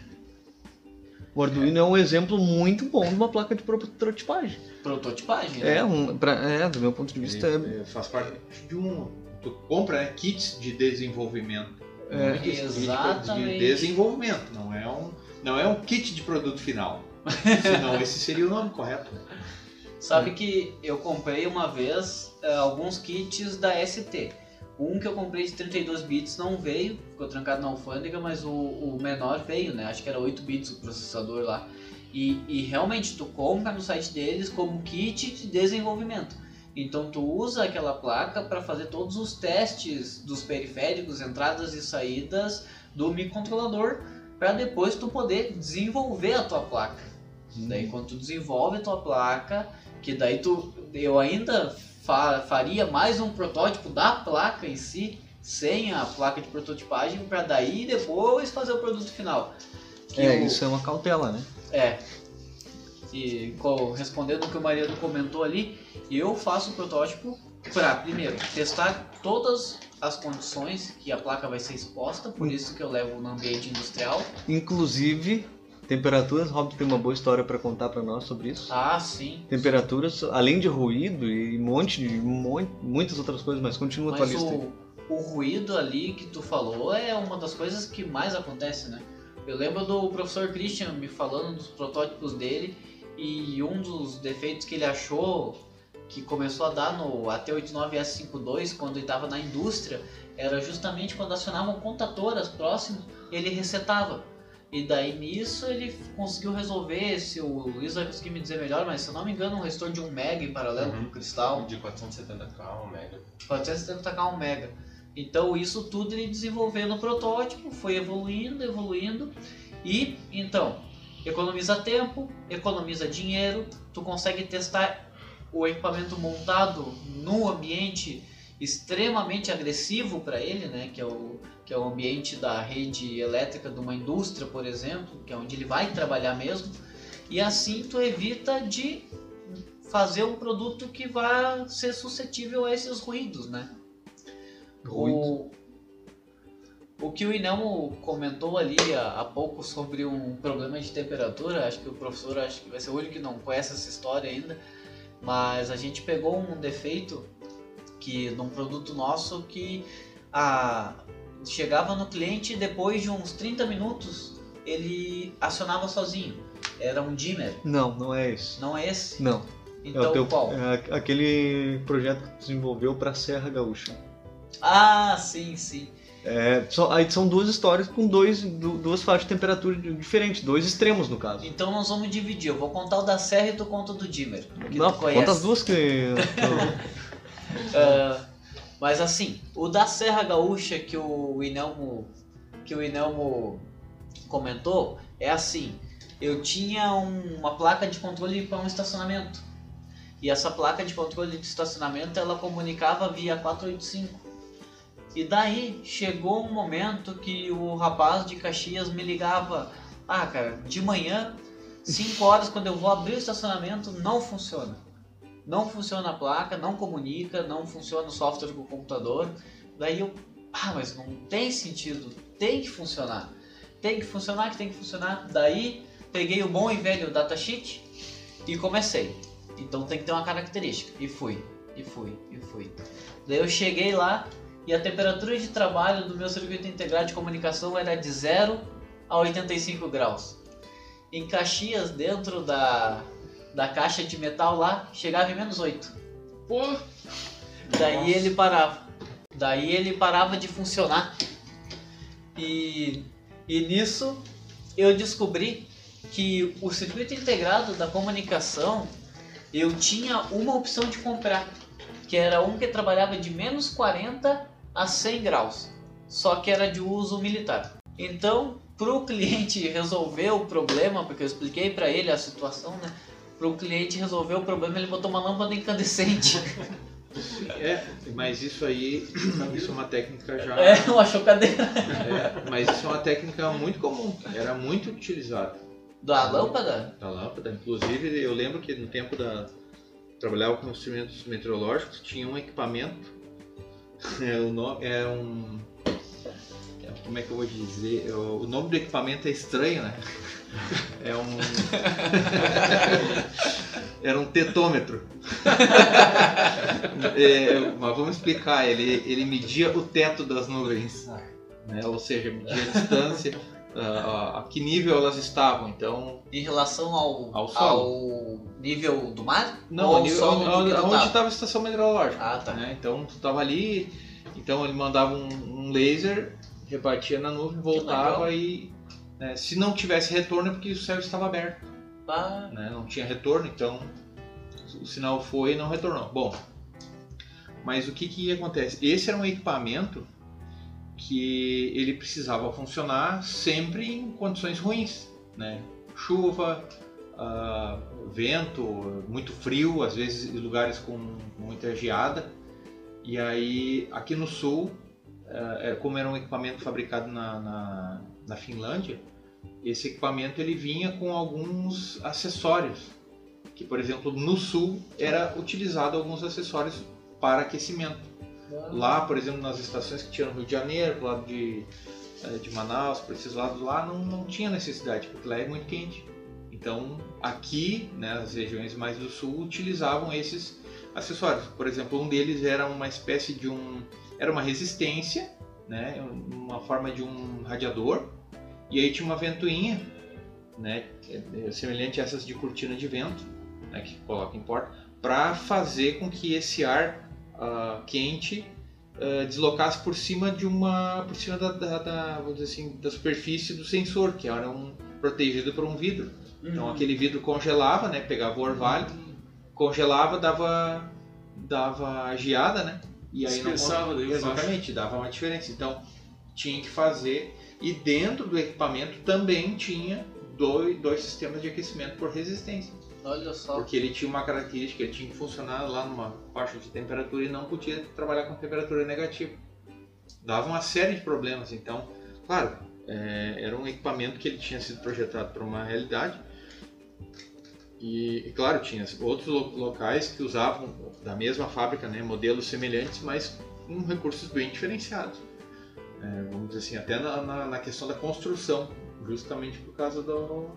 O Arduino é. um exemplo muito bom de uma placa de prototipagem. Prototipagem, né? É, um, pra, é do meu ponto de vista, é, eh, faz parte de um. Tu compra né, kits de desenvolvimento. É. Kit de- Exatamente. De desenvolvimento, não é um, não é um kit de produto final. Senão esse seria o nome correto. Sabe que eu comprei uma vez eh, alguns kits da ST. Um que eu comprei de 32 bits não veio, ficou trancado na alfândega, mas o, o menor veio, né? Acho que era 8 bits o processador lá. E, e realmente tu compra no site deles como kit de desenvolvimento. Então tu usa aquela placa para fazer todos os testes dos periféricos, entradas e saídas do microcontrolador, para depois tu poder desenvolver a tua placa. Daí quando tu desenvolve a tua placa, que daí tu eu ainda fa- faria mais um protótipo da placa em si, sem a placa de prototipagem para daí depois fazer o produto final. Que É, o- isso é uma cautela, né? É. E respondendo o que o Mariano comentou ali, eu faço o protótipo para, primeiro, testar todas as condições que a placa vai ser exposta, por isso que eu levo no ambiente industrial. Inclusive, temperaturas, Rob tem uma boa história para contar para nós sobre isso. Ah, sim. Temperaturas, além de ruído e um monte de muitas outras coisas, mas continua a tua Mas lista. o, o ruído ali que tu falou é uma das coisas que mais acontece, né? Eu lembro do professor Christian me falando dos protótipos dele e um dos defeitos que ele achou que começou a dar no AT89S52 quando ele estava na indústria era justamente quando acionavam contatoras próximo, ele resetava. E daí nisso ele conseguiu resolver, se o Luiz vai conseguir me dizer melhor, mas se eu não me engano um resistor de 1 mega em paralelo Uhum. com cristal. De 470k, um mega. 470k 1 mega. Então isso tudo ele desenvolveu no protótipo, foi evoluindo, evoluindo e então economiza tempo, economiza dinheiro, tu consegue testar o equipamento montado no ambiente extremamente agressivo para ele, né, que é o que é o ambiente da rede elétrica de uma indústria, por exemplo, que é onde ele vai trabalhar mesmo. E assim tu evita de fazer um produto que vá ser suscetível a esses ruídos, né? O, o que o Inelmo comentou ali há, há pouco sobre um problema de temperatura, acho que o professor acho que vai ser o único que não conhece essa história ainda, mas a gente pegou um defeito que num produto nosso que a, chegava no cliente e depois de uns 30 minutos ele acionava sozinho. Era um dimmer, Não, não é isso. não é esse? Não. Então é o teu, qual? é aquele projeto que tu desenvolveu para Serra Gaúcha. Ah, sim, sim. É, só- aí são duas histórias com dois, du- duas faixas de temperatura di- diferentes, dois extremos no caso. Então nós vamos dividir. Eu vou contar o da Serra e tu conta o do Dimmer. Não, conta as duas que. Ah, mas assim, o da Serra Gaúcha que o Inelmo, que o Inelmo comentou é assim. Eu tinha um- uma placa de controle para um estacionamento. E essa placa de controle de estacionamento ela comunicava via 485. E daí chegou um momento que o rapaz de Caxias me ligava: Ah, cara, de manhã, 5 horas, quando eu vou abrir o estacionamento, não funciona. Não funciona a placa, não comunica, não funciona o software com o computador. Daí eu, ah, mas não tem sentido, tem que funcionar. Tem que funcionar, que tem que funcionar. Daí peguei o bom e velho datasheet e comecei. Então tem que ter uma característica. E fui, e fui, e fui. Daí eu cheguei lá e a temperatura de trabalho do meu circuito integrado de comunicação era de 0 a 85 graus. Em Caxias, dentro da, da caixa de metal lá, chegava em menos 8. Pô, Daí Nossa. ele parava. Daí ele parava de funcionar. E, e nisso eu descobri que o circuito integrado da comunicação eu tinha uma opção de comprar, que era um que trabalhava de menos 40 a 100 graus, só que era de uso militar. Então, para o cliente resolver o problema, porque eu expliquei para ele a situação, né? Para o cliente resolver o problema, ele botou uma lâmpada incandescente. é, mas isso aí, isso é uma técnica já. É, uma chocadeira. é, mas isso é uma técnica muito comum, era muito utilizada. Da lâmpada? da lâmpada. Inclusive, eu lembro que no tempo da. Trabalhava com instrumentos meteorológicos, tinha um equipamento. É, o nome é um. Como é que eu vou dizer? O o nome do equipamento é estranho, né? É um. Era um tetômetro. É, mas vamos explicar, ele, ele media o teto das nuvens. Né? Ou seja, media a distância, a, a- a que nível elas estavam. Então, Em relação ao, Ao ao nível do mar? Não, Ou ao ali, solo que tu onde tava? estava a estação meteorológica. Ah, tá. né? Então tu tava ali, então ele mandava um, um laser, repartia na nuvem, voltava e né, se não tivesse retorno é porque o céu estava aberto, Ah, né? não tinha retorno, então o sinal foi e não retornou. Bom, mas o que que acontece? Esse era um equipamento que ele precisava funcionar sempre em condições ruins, né? Chuva, ah, vento, muito frio, às vezes em lugares com muita geada. E aí, aqui no sul, como era um equipamento fabricado na, na, na Finlândia, esse equipamento ele vinha com alguns acessórios, que por exemplo no sul era utilizado alguns acessórios para aquecimento. Lá, por exemplo, nas estações que tinha no Rio de Janeiro, pro lado de, eh, de Manaus, para esses lados lá, não, não tinha necessidade, porque lá é muito quente. Então, aqui, né, as regiões mais do sul utilizavam esses acessórios. Por exemplo, um deles era uma espécie de um, era uma resistência, né, uma forma de um radiador, e aí tinha uma ventoinha, né, é semelhante a essas de cortina de vento, né, que coloca em porta, para fazer com que esse ar uh, quente uh, deslocasse por cima de uma, por cima da, da, da, vamos dizer assim, da superfície do sensor, que era um protegido por um vidro. Então Uhum. aquele vidro congelava, né? Pegava o orvalho, congelava, dava, dava geada, né? E aí não Dispersava daí Exatamente, dava uma diferença. Então tinha que fazer e dentro do equipamento também tinha dois, dois sistemas de aquecimento por resistência, Olha só. porque ele tinha uma característica, ele tinha que funcionar lá numa faixa de temperatura e não podia trabalhar com temperatura negativa. Dava uma série de problemas. Então, claro, é, era um equipamento que ele tinha sido projetado para uma realidade. E, e, claro, tinha outros lo- locais que usavam da mesma fábrica, né, modelos semelhantes, mas com recursos bem diferenciados. É, vamos dizer assim, até na, na, na questão da construção, justamente por causa do,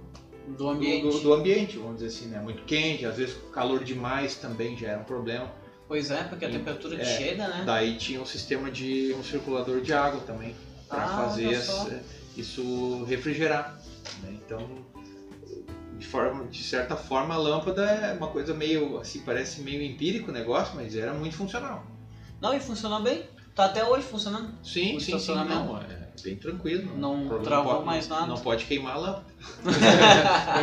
Do ambiente. do, do ambiente, vamos dizer assim, né? Muito quente, às vezes calor demais também já era um problema. Pois é, porque a temperatura que É, chega, né? Daí tinha um sistema de um circulador de água também para Ah, fazer as- isso refrigerar. né? Então, de, forma, de certa forma, a lâmpada é uma coisa meio assim, parece meio empírico o negócio, mas era muito funcional. Não, e funcionou bem. Tá até hoje funcionando. Sim, O sim, sim, não, é bem tranquilo. Não O problema travou pode- mais nada. Não pode queimar a lâmpada.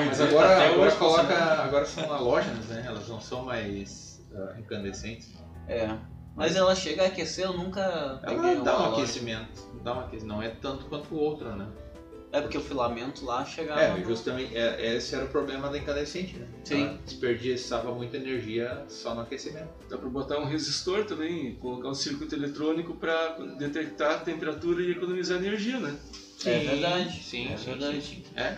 Mas agora, agora coloca, funciona. agora são halógenas, né? Elas não são mais ah, incandescentes. É. Mas ela chega a aquecer, eu nunca Ela dá um loja. aquecimento, dá um aquecimento. Não é tanto quanto o outro, né? É porque o filamento lá chegava. É, justamente é, esse era o problema da incandescente, né? Sim. Ela desperdiçava muita energia só no aquecimento. Dá para botar um resistor também, colocar um circuito eletrônico para detectar a temperatura e economizar energia, né? É verdade. Sim, é sim, verdade. sim, sim. É.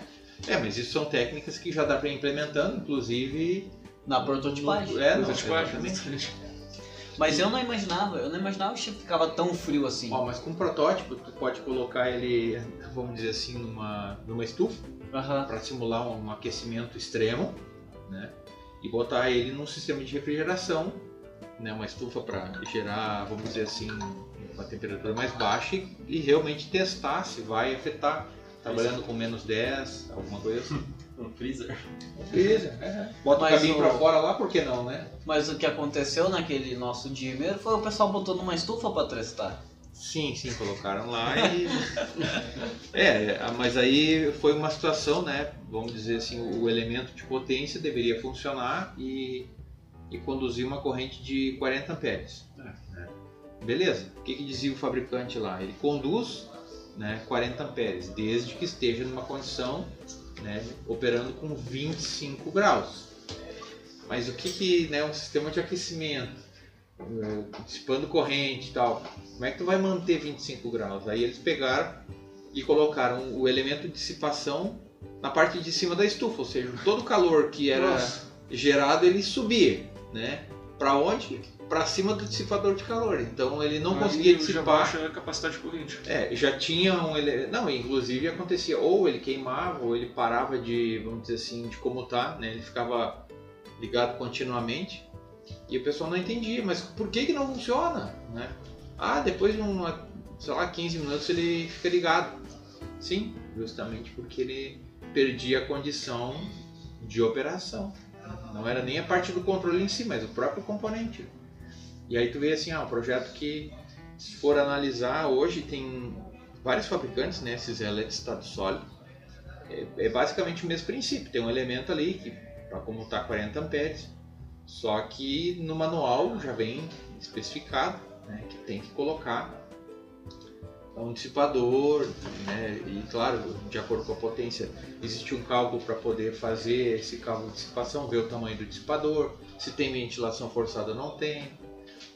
é, mas isso são técnicas que já dá para ir implementando, inclusive. Na prototipagem. no- É, não, Prototipagem, exatamente. Mas eu não imaginava, eu não imaginava que ficava tão frio assim. Ó, mas com protótipo, tu pode colocar ele, vamos dizer assim, numa, numa estufa. Para simular um aquecimento extremo, né? E botar ele num sistema de refrigeração, né? Uma estufa para gerar, vamos dizer assim, uma temperatura mais baixa e, e realmente testar se vai afetar. Trabalhando com menos 10, alguma coisa assim. Um freezer. Freezer, é. Bota Mas o cabinho o- para fora lá, por que não, né? Mas o que aconteceu naquele nosso dimmer foi o pessoal botou numa estufa pra testar. Sim, sim, colocaram lá e. é, mas aí foi uma situação, né? Vamos dizer assim, o elemento de potência deveria funcionar e, e conduzir uma corrente de 40 amperes. né? Beleza, o que, que dizia o fabricante lá? Ele conduz né, 40 amperes, desde que esteja numa condição né, operando com 25 graus. Mas o que, que né, um sistema de aquecimento, dissipando corrente e tal, como é que tu vai manter 25 graus? Aí eles pegaram e colocaram o elemento de dissipação na parte de cima da estufa, ou seja, todo o calor que era Nossa. gerado ele subia, né? Para onde? Para cima do dissipador de calor. Então ele não Aí conseguia já dissipar. baixa a capacidade de corrente. É, já tinha um ele... não, inclusive acontecia ou ele queimava ou ele parava de, vamos dizer assim, de comutar, né? Ele ficava ligado continuamente e o pessoal não entendia, mas por que que não funciona, né? Ah, depois de uma, sei lá, 15 minutos ele fica ligado. Sim, justamente porque ele perdia a condição de operação. Não era nem a parte do controle em si, mas o próprio componente. E aí tu vê assim, ah, um projeto que se for analisar hoje tem vários fabricantes, né, esses de estado sólido. É, é basicamente o mesmo princípio, tem um elemento ali que para comutar 40 amperes, só que no manual já vem especificado né, que tem que colocar um dissipador, né, e claro, de acordo com a potência, existe um cálculo para poder fazer esse cálculo de dissipação, ver o tamanho do dissipador, se tem ventilação forçada ou não tem.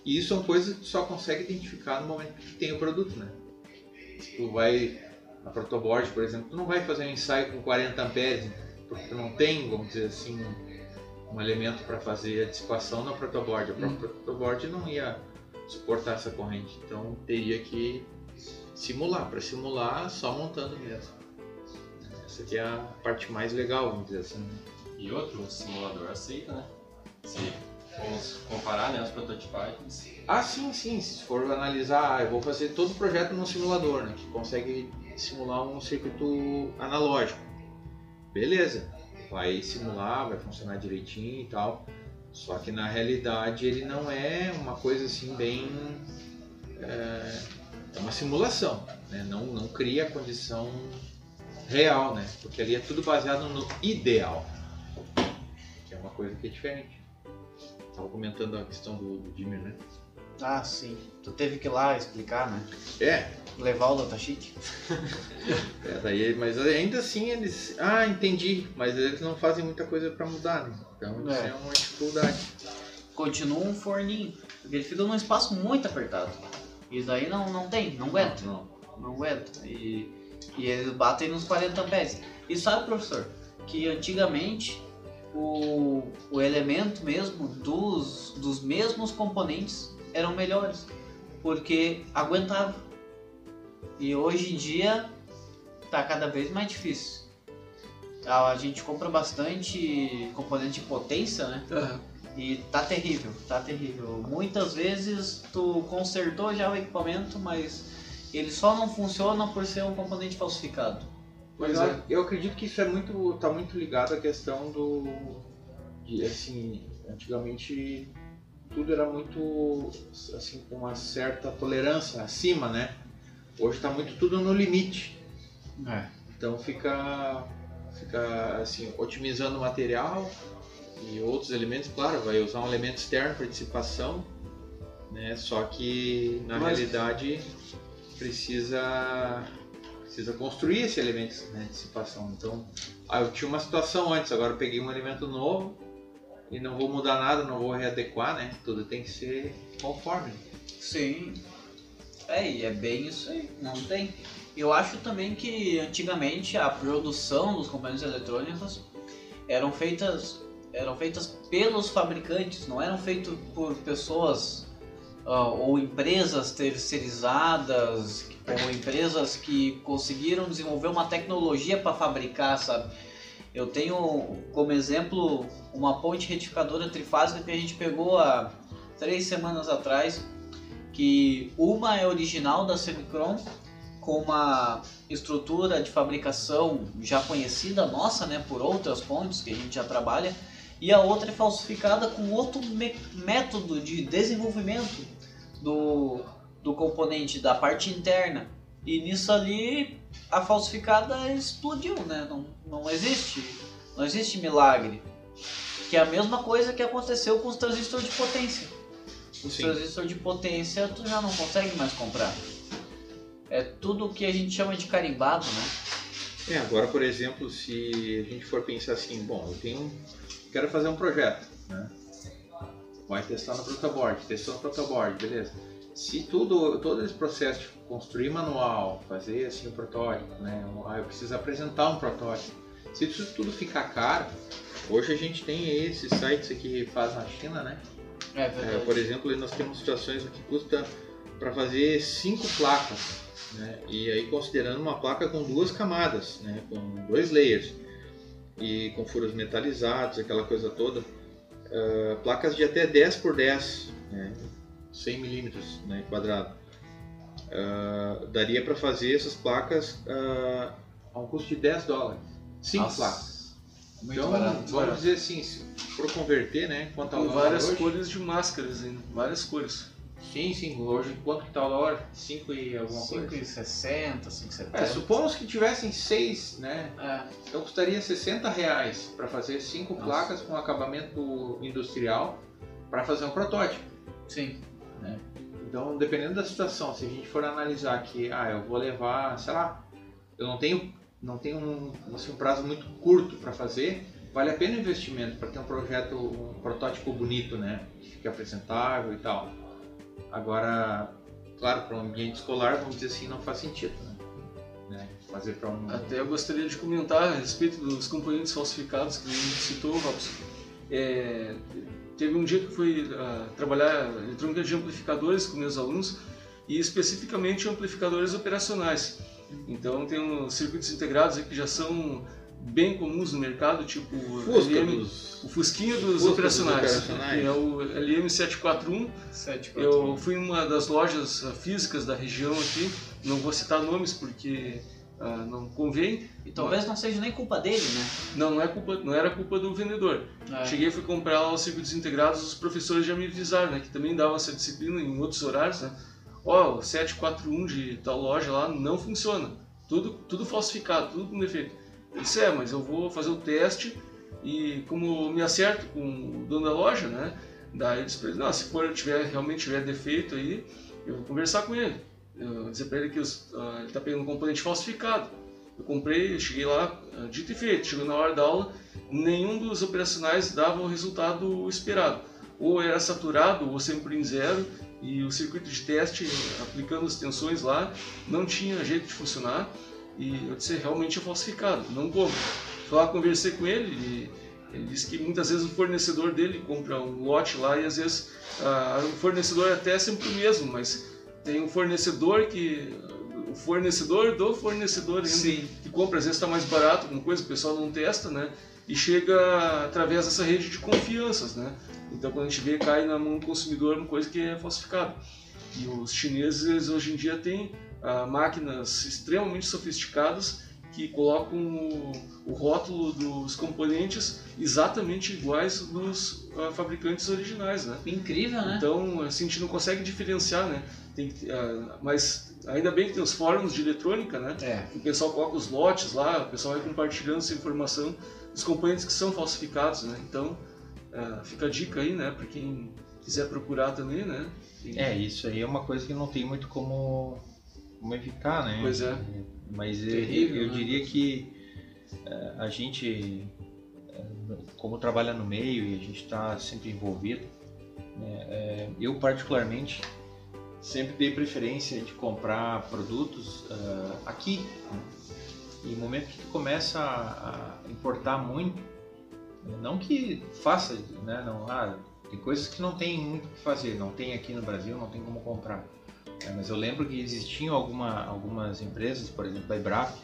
E isso são coisas que tu só consegue identificar no momento que tem o produto, né? Se tu vai na protoboard, por exemplo, tu não vai fazer um ensaio com 40 amperes, porque tu não tem, vamos dizer assim, um, um elemento para fazer a dissipação na protoboard. A própria protoboard não ia suportar essa corrente, então teria que simular. Para simular, só montando mesmo. Essa aqui é a parte mais legal, vamos dizer assim. E outro, simulador aceita, né? Formos comparar né, as prototipagens. Ah, sim, sim. Se for analisar, eu vou fazer todo o projeto num simulador, né? Que consegue simular um circuito analógico. Beleza. Vai simular, vai funcionar direitinho e tal. Só que na realidade ele não é uma coisa assim bem. É, é uma simulação, né? não, não cria a condição real, né? Porque ali é tudo baseado no ideal, que é uma coisa que é diferente. Estava comentando a questão do, do dimmer, né? Ah, sim. Tu teve que ir lá explicar, né? É, Levar o datasheet. é daí, mas ainda assim eles. Ah, entendi, mas eles não fazem muita coisa para mudar, né? Então isso É. é uma dificuldade. Continua um forninho. Porque ele fica num espaço muito apertado. Isso daí não, não tem, não aguenta. Não. Não aguenta. E, e eles batem nos 40 amperes. E sabe, professor, que antigamente o, o elemento mesmo dos, dos mesmos componentes eram melhores. Porque aguentava. E hoje em dia tá cada vez mais difícil. A gente compra bastante componente de potência, né? Aham. E tá terrível, tá terrível. Muitas vezes tu consertou já o equipamento, mas ele só não funciona por ser um componente falsificado. Pois eu, é. eu acredito que isso é muito, tá muito ligado à questão do, de, assim, antigamente tudo era muito, assim, com uma certa tolerância acima, né? Hoje está muito tudo no limite, É. então fica, fica assim, otimizando o material e outros elementos, claro, vai usar um elemento externo para dissipação, né? Só que na Mas- realidade precisa precisa construir esse elemento né, de dissipação. Então, ah, eu tinha uma situação antes, agora eu peguei um elemento novo e não vou mudar nada, não vou readequar, né? Tudo tem que ser conforme. Sim. É, e é bem isso aí, não tem. Eu acho também que antigamente a produção dos componentes eletrônicos eram feitas eram feitas pelos fabricantes, não eram feitas por pessoas ou empresas terceirizadas ou empresas que conseguiram desenvolver uma tecnologia para fabricar, sabe? Eu tenho como exemplo uma ponte retificadora trifásica que a gente pegou há três semanas atrás, que uma é original da Semicron com uma estrutura de fabricação já conhecida nossa, né, por outras pontes que a gente já trabalha, e a outra é falsificada com outro método de desenvolvimento do, do componente da parte interna. E nisso ali a falsificada explodiu, né? Não, não existe, não existe milagre. Que é a mesma coisa que aconteceu com os transistores de potência. Os Sim. transistores de potência tu já não consegue mais comprar. É tudo o que a gente chama de carimbado, né? É, agora, por exemplo, se a gente for pensar assim, bom, eu tenho, quero fazer um projeto, né? Vai testar no protoboard, testou no protoboard, beleza. Se tudo, todo esse processo de construir manual, fazer assim o protótipo, né? Ah, eu preciso apresentar um protótipo. Se isso tudo ficar caro, hoje a gente tem esses sites aqui que faz na China, né? É É, por exemplo, nós temos situações que custa para fazer cinco placas, né? E aí considerando uma placa com duas camadas, né? Com dois layers e com furos metalizados, aquela coisa toda, ah, placas de até 10 por 10, né? 100 milímetros, né? Quadrado. Ah, daria para fazer essas placas ah, a um custo de 10 dólares, cinco Nossa, placas. Muito então, barato. vamos barato. dizer assim, se for converter, né? Quanto Com várias hoje, cores de máscaras ainda. Várias cores. Sim, sim. Hoje, quanto que tá o dólar? 5 e alguma coisa. 5,60, 5,70. É, supomos que tivessem 6, né? É, Então custaria 60 reais para fazer 5 Nossa. placas com acabamento industrial para fazer um protótipo. sim. Então, dependendo da situação, se a gente for analisar que, ah, eu vou levar, sei lá, eu não tenho, não tenho um, assim, um prazo muito curto para fazer, vale a pena o investimento para ter um projeto, um protótipo bonito, né? Que fique apresentável e tal. Agora, claro, para um ambiente escolar, vamos dizer assim, não faz sentido. Né? Né? Fazer para um. Até eu gostaria de comentar a respeito dos componentes falsificados que gente citou, Robson. É, teve um dia que fui uh, trabalhar eletrônica de amplificadores com meus alunos e especificamente amplificadores operacionais. Então tem os circuitos integrados que já são bem comuns no mercado, tipo Fusca LM, dos- o Fusquinha dos Fusca dos operacionais, que é o LM741. Eu fui em uma das lojas ah, físicas da região aqui, não vou citar nomes porque ah, não convém. E talvez não seja nem culpa dele, né? Não, não, é culpa, não era culpa do vendedor. É. Cheguei e fui comprar lá os circuitos integrados, os professores já me avisaram, né, que também davam essa disciplina em outros horários, né? Ó, o 741 de tal loja lá não funciona. Tudo, tudo falsificado, tudo com defeito. Eu disse, é, mas eu vou fazer o teste e como eu me acerto com o dono da loja, né? Daí eu disse pra ele, não, se for, tiver, realmente tiver defeito aí, eu vou conversar com ele. Eu dizer pra ele que os, ah, ele tá pegando um componente falsificado. Eu comprei, eu cheguei lá, ah, dito e feito, chegou na hora da aula, nenhum dos operacionais dava o resultado esperado. Ou era saturado, ou sempre em zero, e o circuito de teste, aplicando as tensões lá, não tinha jeito de funcionar. E eu disse, realmente é falsificado, não compro. Fui lá, conversei com ele, e ele disse que muitas vezes o fornecedor dele compra um lote lá, e às vezes ah, o fornecedor é até sempre o mesmo, mas tem um fornecedor que... O fornecedor do fornecedor ainda, Sim. que compra, às vezes está mais barato, alguma coisa, o pessoal não testa, né? E chega através dessa rede de confianças, né? Então quando a gente vê, cai na mão do consumidor uma coisa que é falsificada. E os chineses hoje em dia têm ah, máquinas extremamente sofisticadas que colocam o, o rótulo dos componentes exatamente iguais dos ah, fabricantes originais, né? Incrível, né? Então, assim, a gente não consegue diferenciar, né? Tem que, ah, mas ainda bem que tem os fóruns de eletrônica, né? É. O pessoal coloca os lotes lá, o pessoal vai compartilhando essa informação dos componentes que são falsificados, né? Então, ah, fica a dica aí, né? Para quem quiser procurar também, né? Tem- É, isso aí é uma coisa que não tem muito como, como evitar, né? Pois é. Mas eu- Terrível, eu, né? diria que eh, a gente, como trabalha no meio e a gente está sempre envolvido, né, eu particularmente sempre dei preferência de comprar produtos ah, aqui. né? E no momento que tu começa a, a importar muito, né, não que faça, né, não, ah, tem coisas que não tem muito o que fazer, não tem aqui no Brasil, não tem como comprar. É, mas eu lembro que existiam alguma, algumas empresas, por exemplo, a Ibrap,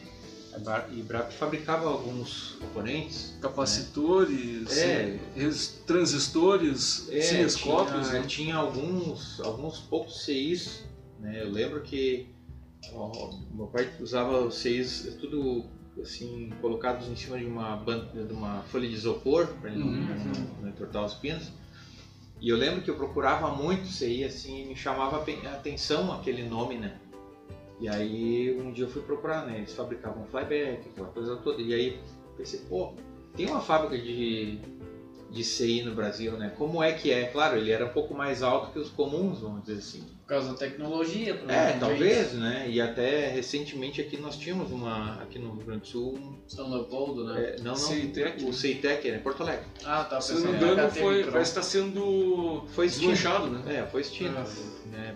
a Ibra- Ibrap fabricava alguns componentes. Capacitores, É. res- transistores, É, cinescópios, tinha, né? tinha alguns, alguns poucos CIs, né? Eu lembro que ó, meu pai usava os CIs tudo assim colocados em cima de uma de uma folha de isopor para ele não, Uhum. não- não entortar os pinos. E eu lembro que eu procurava muito CI assim, e me chamava a atenção aquele nome, né? E aí um dia eu fui procurar, né? Eles fabricavam flyback, aquela coisa toda. E aí pensei, pô, tem uma fábrica de de CI no Brasil, né? Como é que é? Claro, ele era um pouco mais alto que os comuns, vamos dizer assim. Por causa da tecnologia, É, provavelmente. talvez, né? E até recentemente aqui nós tínhamos uma, aqui no Rio Grande do Sul, São Leopoldo, né? é, não, não, CITEC. o CITEC, né? Porto Alegre. Ah, tá Se não me engano, foi, Micron. parece que está sendo Foi extinto. desmanchado, né? É, foi extinto, Ah. né?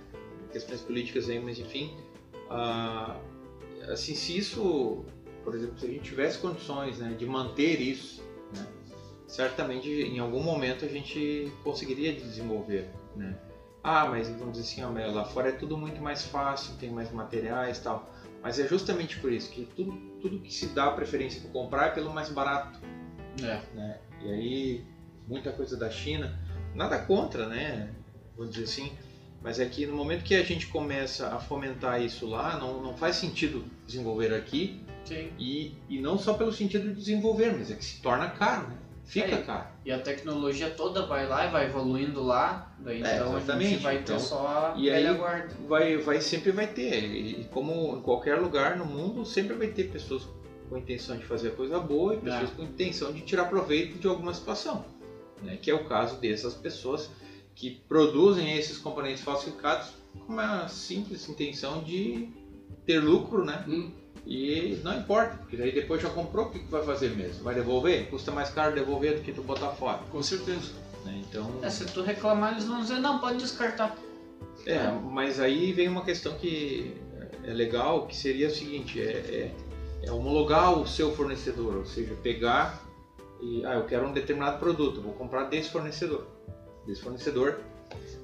Questões políticas aí, mas enfim. ah, assim, se isso, por exemplo, se a gente tivesse condições né, de manter isso, né, certamente em algum momento a gente conseguiria desenvolver, né? Ah, mas vamos dizer assim, Mel, lá fora é tudo muito mais fácil, tem mais materiais e tal. Mas é justamente por isso que tudo, tudo que se dá preferência para comprar é pelo mais barato É. né? E aí muita coisa da China, nada contra, né? Vou dizer assim, mas é que no momento que a gente começa a fomentar isso lá, não, não faz sentido desenvolver aqui Sim. e, e não só pelo sentido de desenvolver, mas é que se torna caro, né? Fica É. caro. E a tecnologia toda vai lá e vai evoluindo lá, daí É, então a exatamente. gente vai ter Então, só a e aí- guarda. Vai, vai sempre vai ter e, como em qualquer lugar no mundo sempre vai ter pessoas com intenção de fazer a coisa boa e pessoas É. com intenção de tirar proveito de alguma situação, né? Que é o caso dessas pessoas que produzem esses componentes falsificados com uma simples intenção de ter lucro, né? Hum. E não importa, porque daí depois já comprou, o que, que vai fazer mesmo? Vai devolver? Custa mais caro devolver do que tu botar fora, Com certeza. né? Então, É, se tu reclamar, eles vão dizer, não, pode descartar. É, mas aí vem uma questão que é legal, que seria o seguinte, é, é, é homologar o seu fornecedor, ou seja, pegar e, ah, eu quero um determinado produto, vou comprar desse fornecedor, desse fornecedor,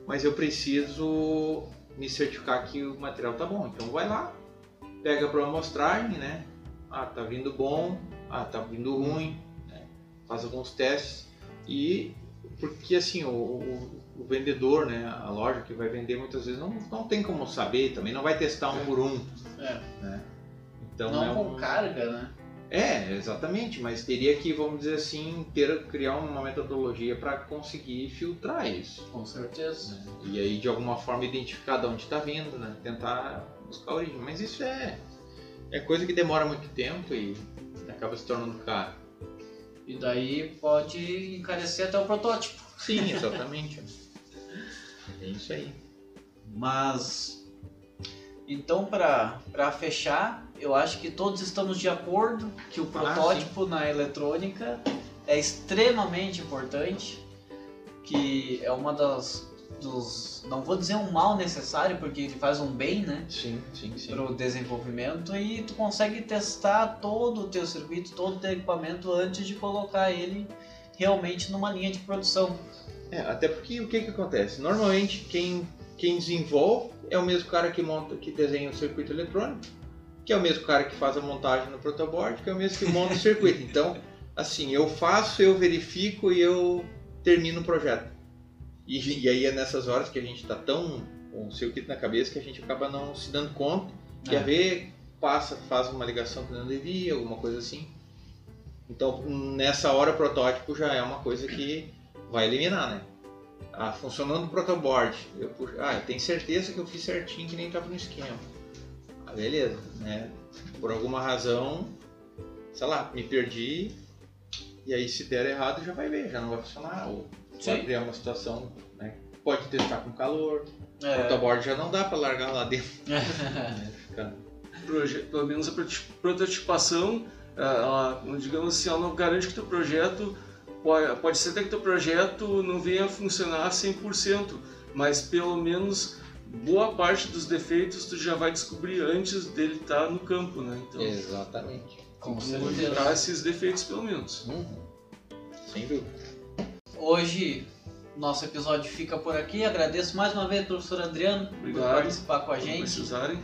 mas eu preciso me certificar que o material tá bom, então vai lá, pega para amostragem, né, ah, tá vindo bom, ah, tá vindo ruim, né? faz alguns testes e porque assim o, o, o, vendedor, né, a loja que vai vender muitas vezes não, não tem como saber, também não vai testar um por um, É. né? Então Não é com um... carga, né? É, exatamente, mas teria que, vamos dizer assim, ter criar uma metodologia para conseguir filtrar isso. Com certeza. né? E aí de alguma forma identificar de onde está vindo, né? Tentar buscar a origem. Mas isso é é coisa que demora muito tempo e acaba se tornando caro. E daí pode encarecer até o protótipo. Sim, exatamente. é isso aí. Mas então para para fechar, eu acho que todos estamos de acordo que o Ah, protótipo na eletrônica é extremamente importante, que é uma das dos não vou dizer um mal necessário porque ele faz um bem, né? Sim, sim, sim. para o desenvolvimento e tu consegue testar todo o teu circuito, todo o teu equipamento antes de colocar ele realmente numa linha de produção. É, até porque o que que acontece? Normalmente quem, quem desenvolve é o mesmo cara que monta, que desenha o circuito eletrônico, que é o mesmo cara que faz a montagem no protoboard, que é o mesmo que monta o circuito. Então, assim, eu faço, eu verifico e eu termino o projeto. E, e aí é nessas horas que a gente está tão com o circuito na cabeça que a gente acaba não se dando conta, É. quer ver, passa, faz uma ligação que não devia, alguma coisa assim. Então, nessa hora o protótipo já é uma coisa que vai eliminar, né? Ah, funcionando o protoboard, eu puxo, ah, eu tenho certeza que eu fiz certinho que nem estava no esquema. Ah, beleza, né? Por alguma razão, sei lá, me perdi, e aí se der errado já vai ver, já não vai funcionar, ou Sim. vai criar uma situação, né? Pode testar com calor, o É. protoboard já não dá para largar lá dentro. né? Proje- pelo menos a prototipação, ela, ela, digamos assim, ela não garante que teu projeto pode, pode ser até que teu projeto não venha a funcionar 100%, mas pelo menos boa parte dos defeitos tu já vai descobrir antes dele estar no campo, né? Então, Exatamente. Com vamos certeza. evitar esses defeitos pelo menos. Uhum. Sem dúvida. Hoje nosso episódio fica por aqui. Agradeço mais uma vez, professor Adriano, por Obrigado. participar com a gente. precisarem.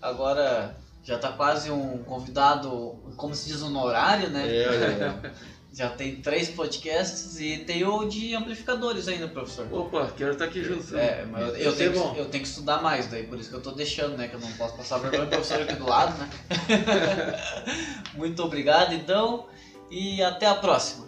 Agora já está quase um convidado, como se diz, honorário, né? É, aí. Já tem três podcasts e tem o de amplificadores ainda, professor. Opa, quero estar aqui junto. É, mas eu, tenho bom. que, eu tenho que estudar mais, daí por isso que eu tô deixando, né? Que eu não posso passar vergonha pro professor aqui do lado, né? Muito obrigado, então, e até a próxima.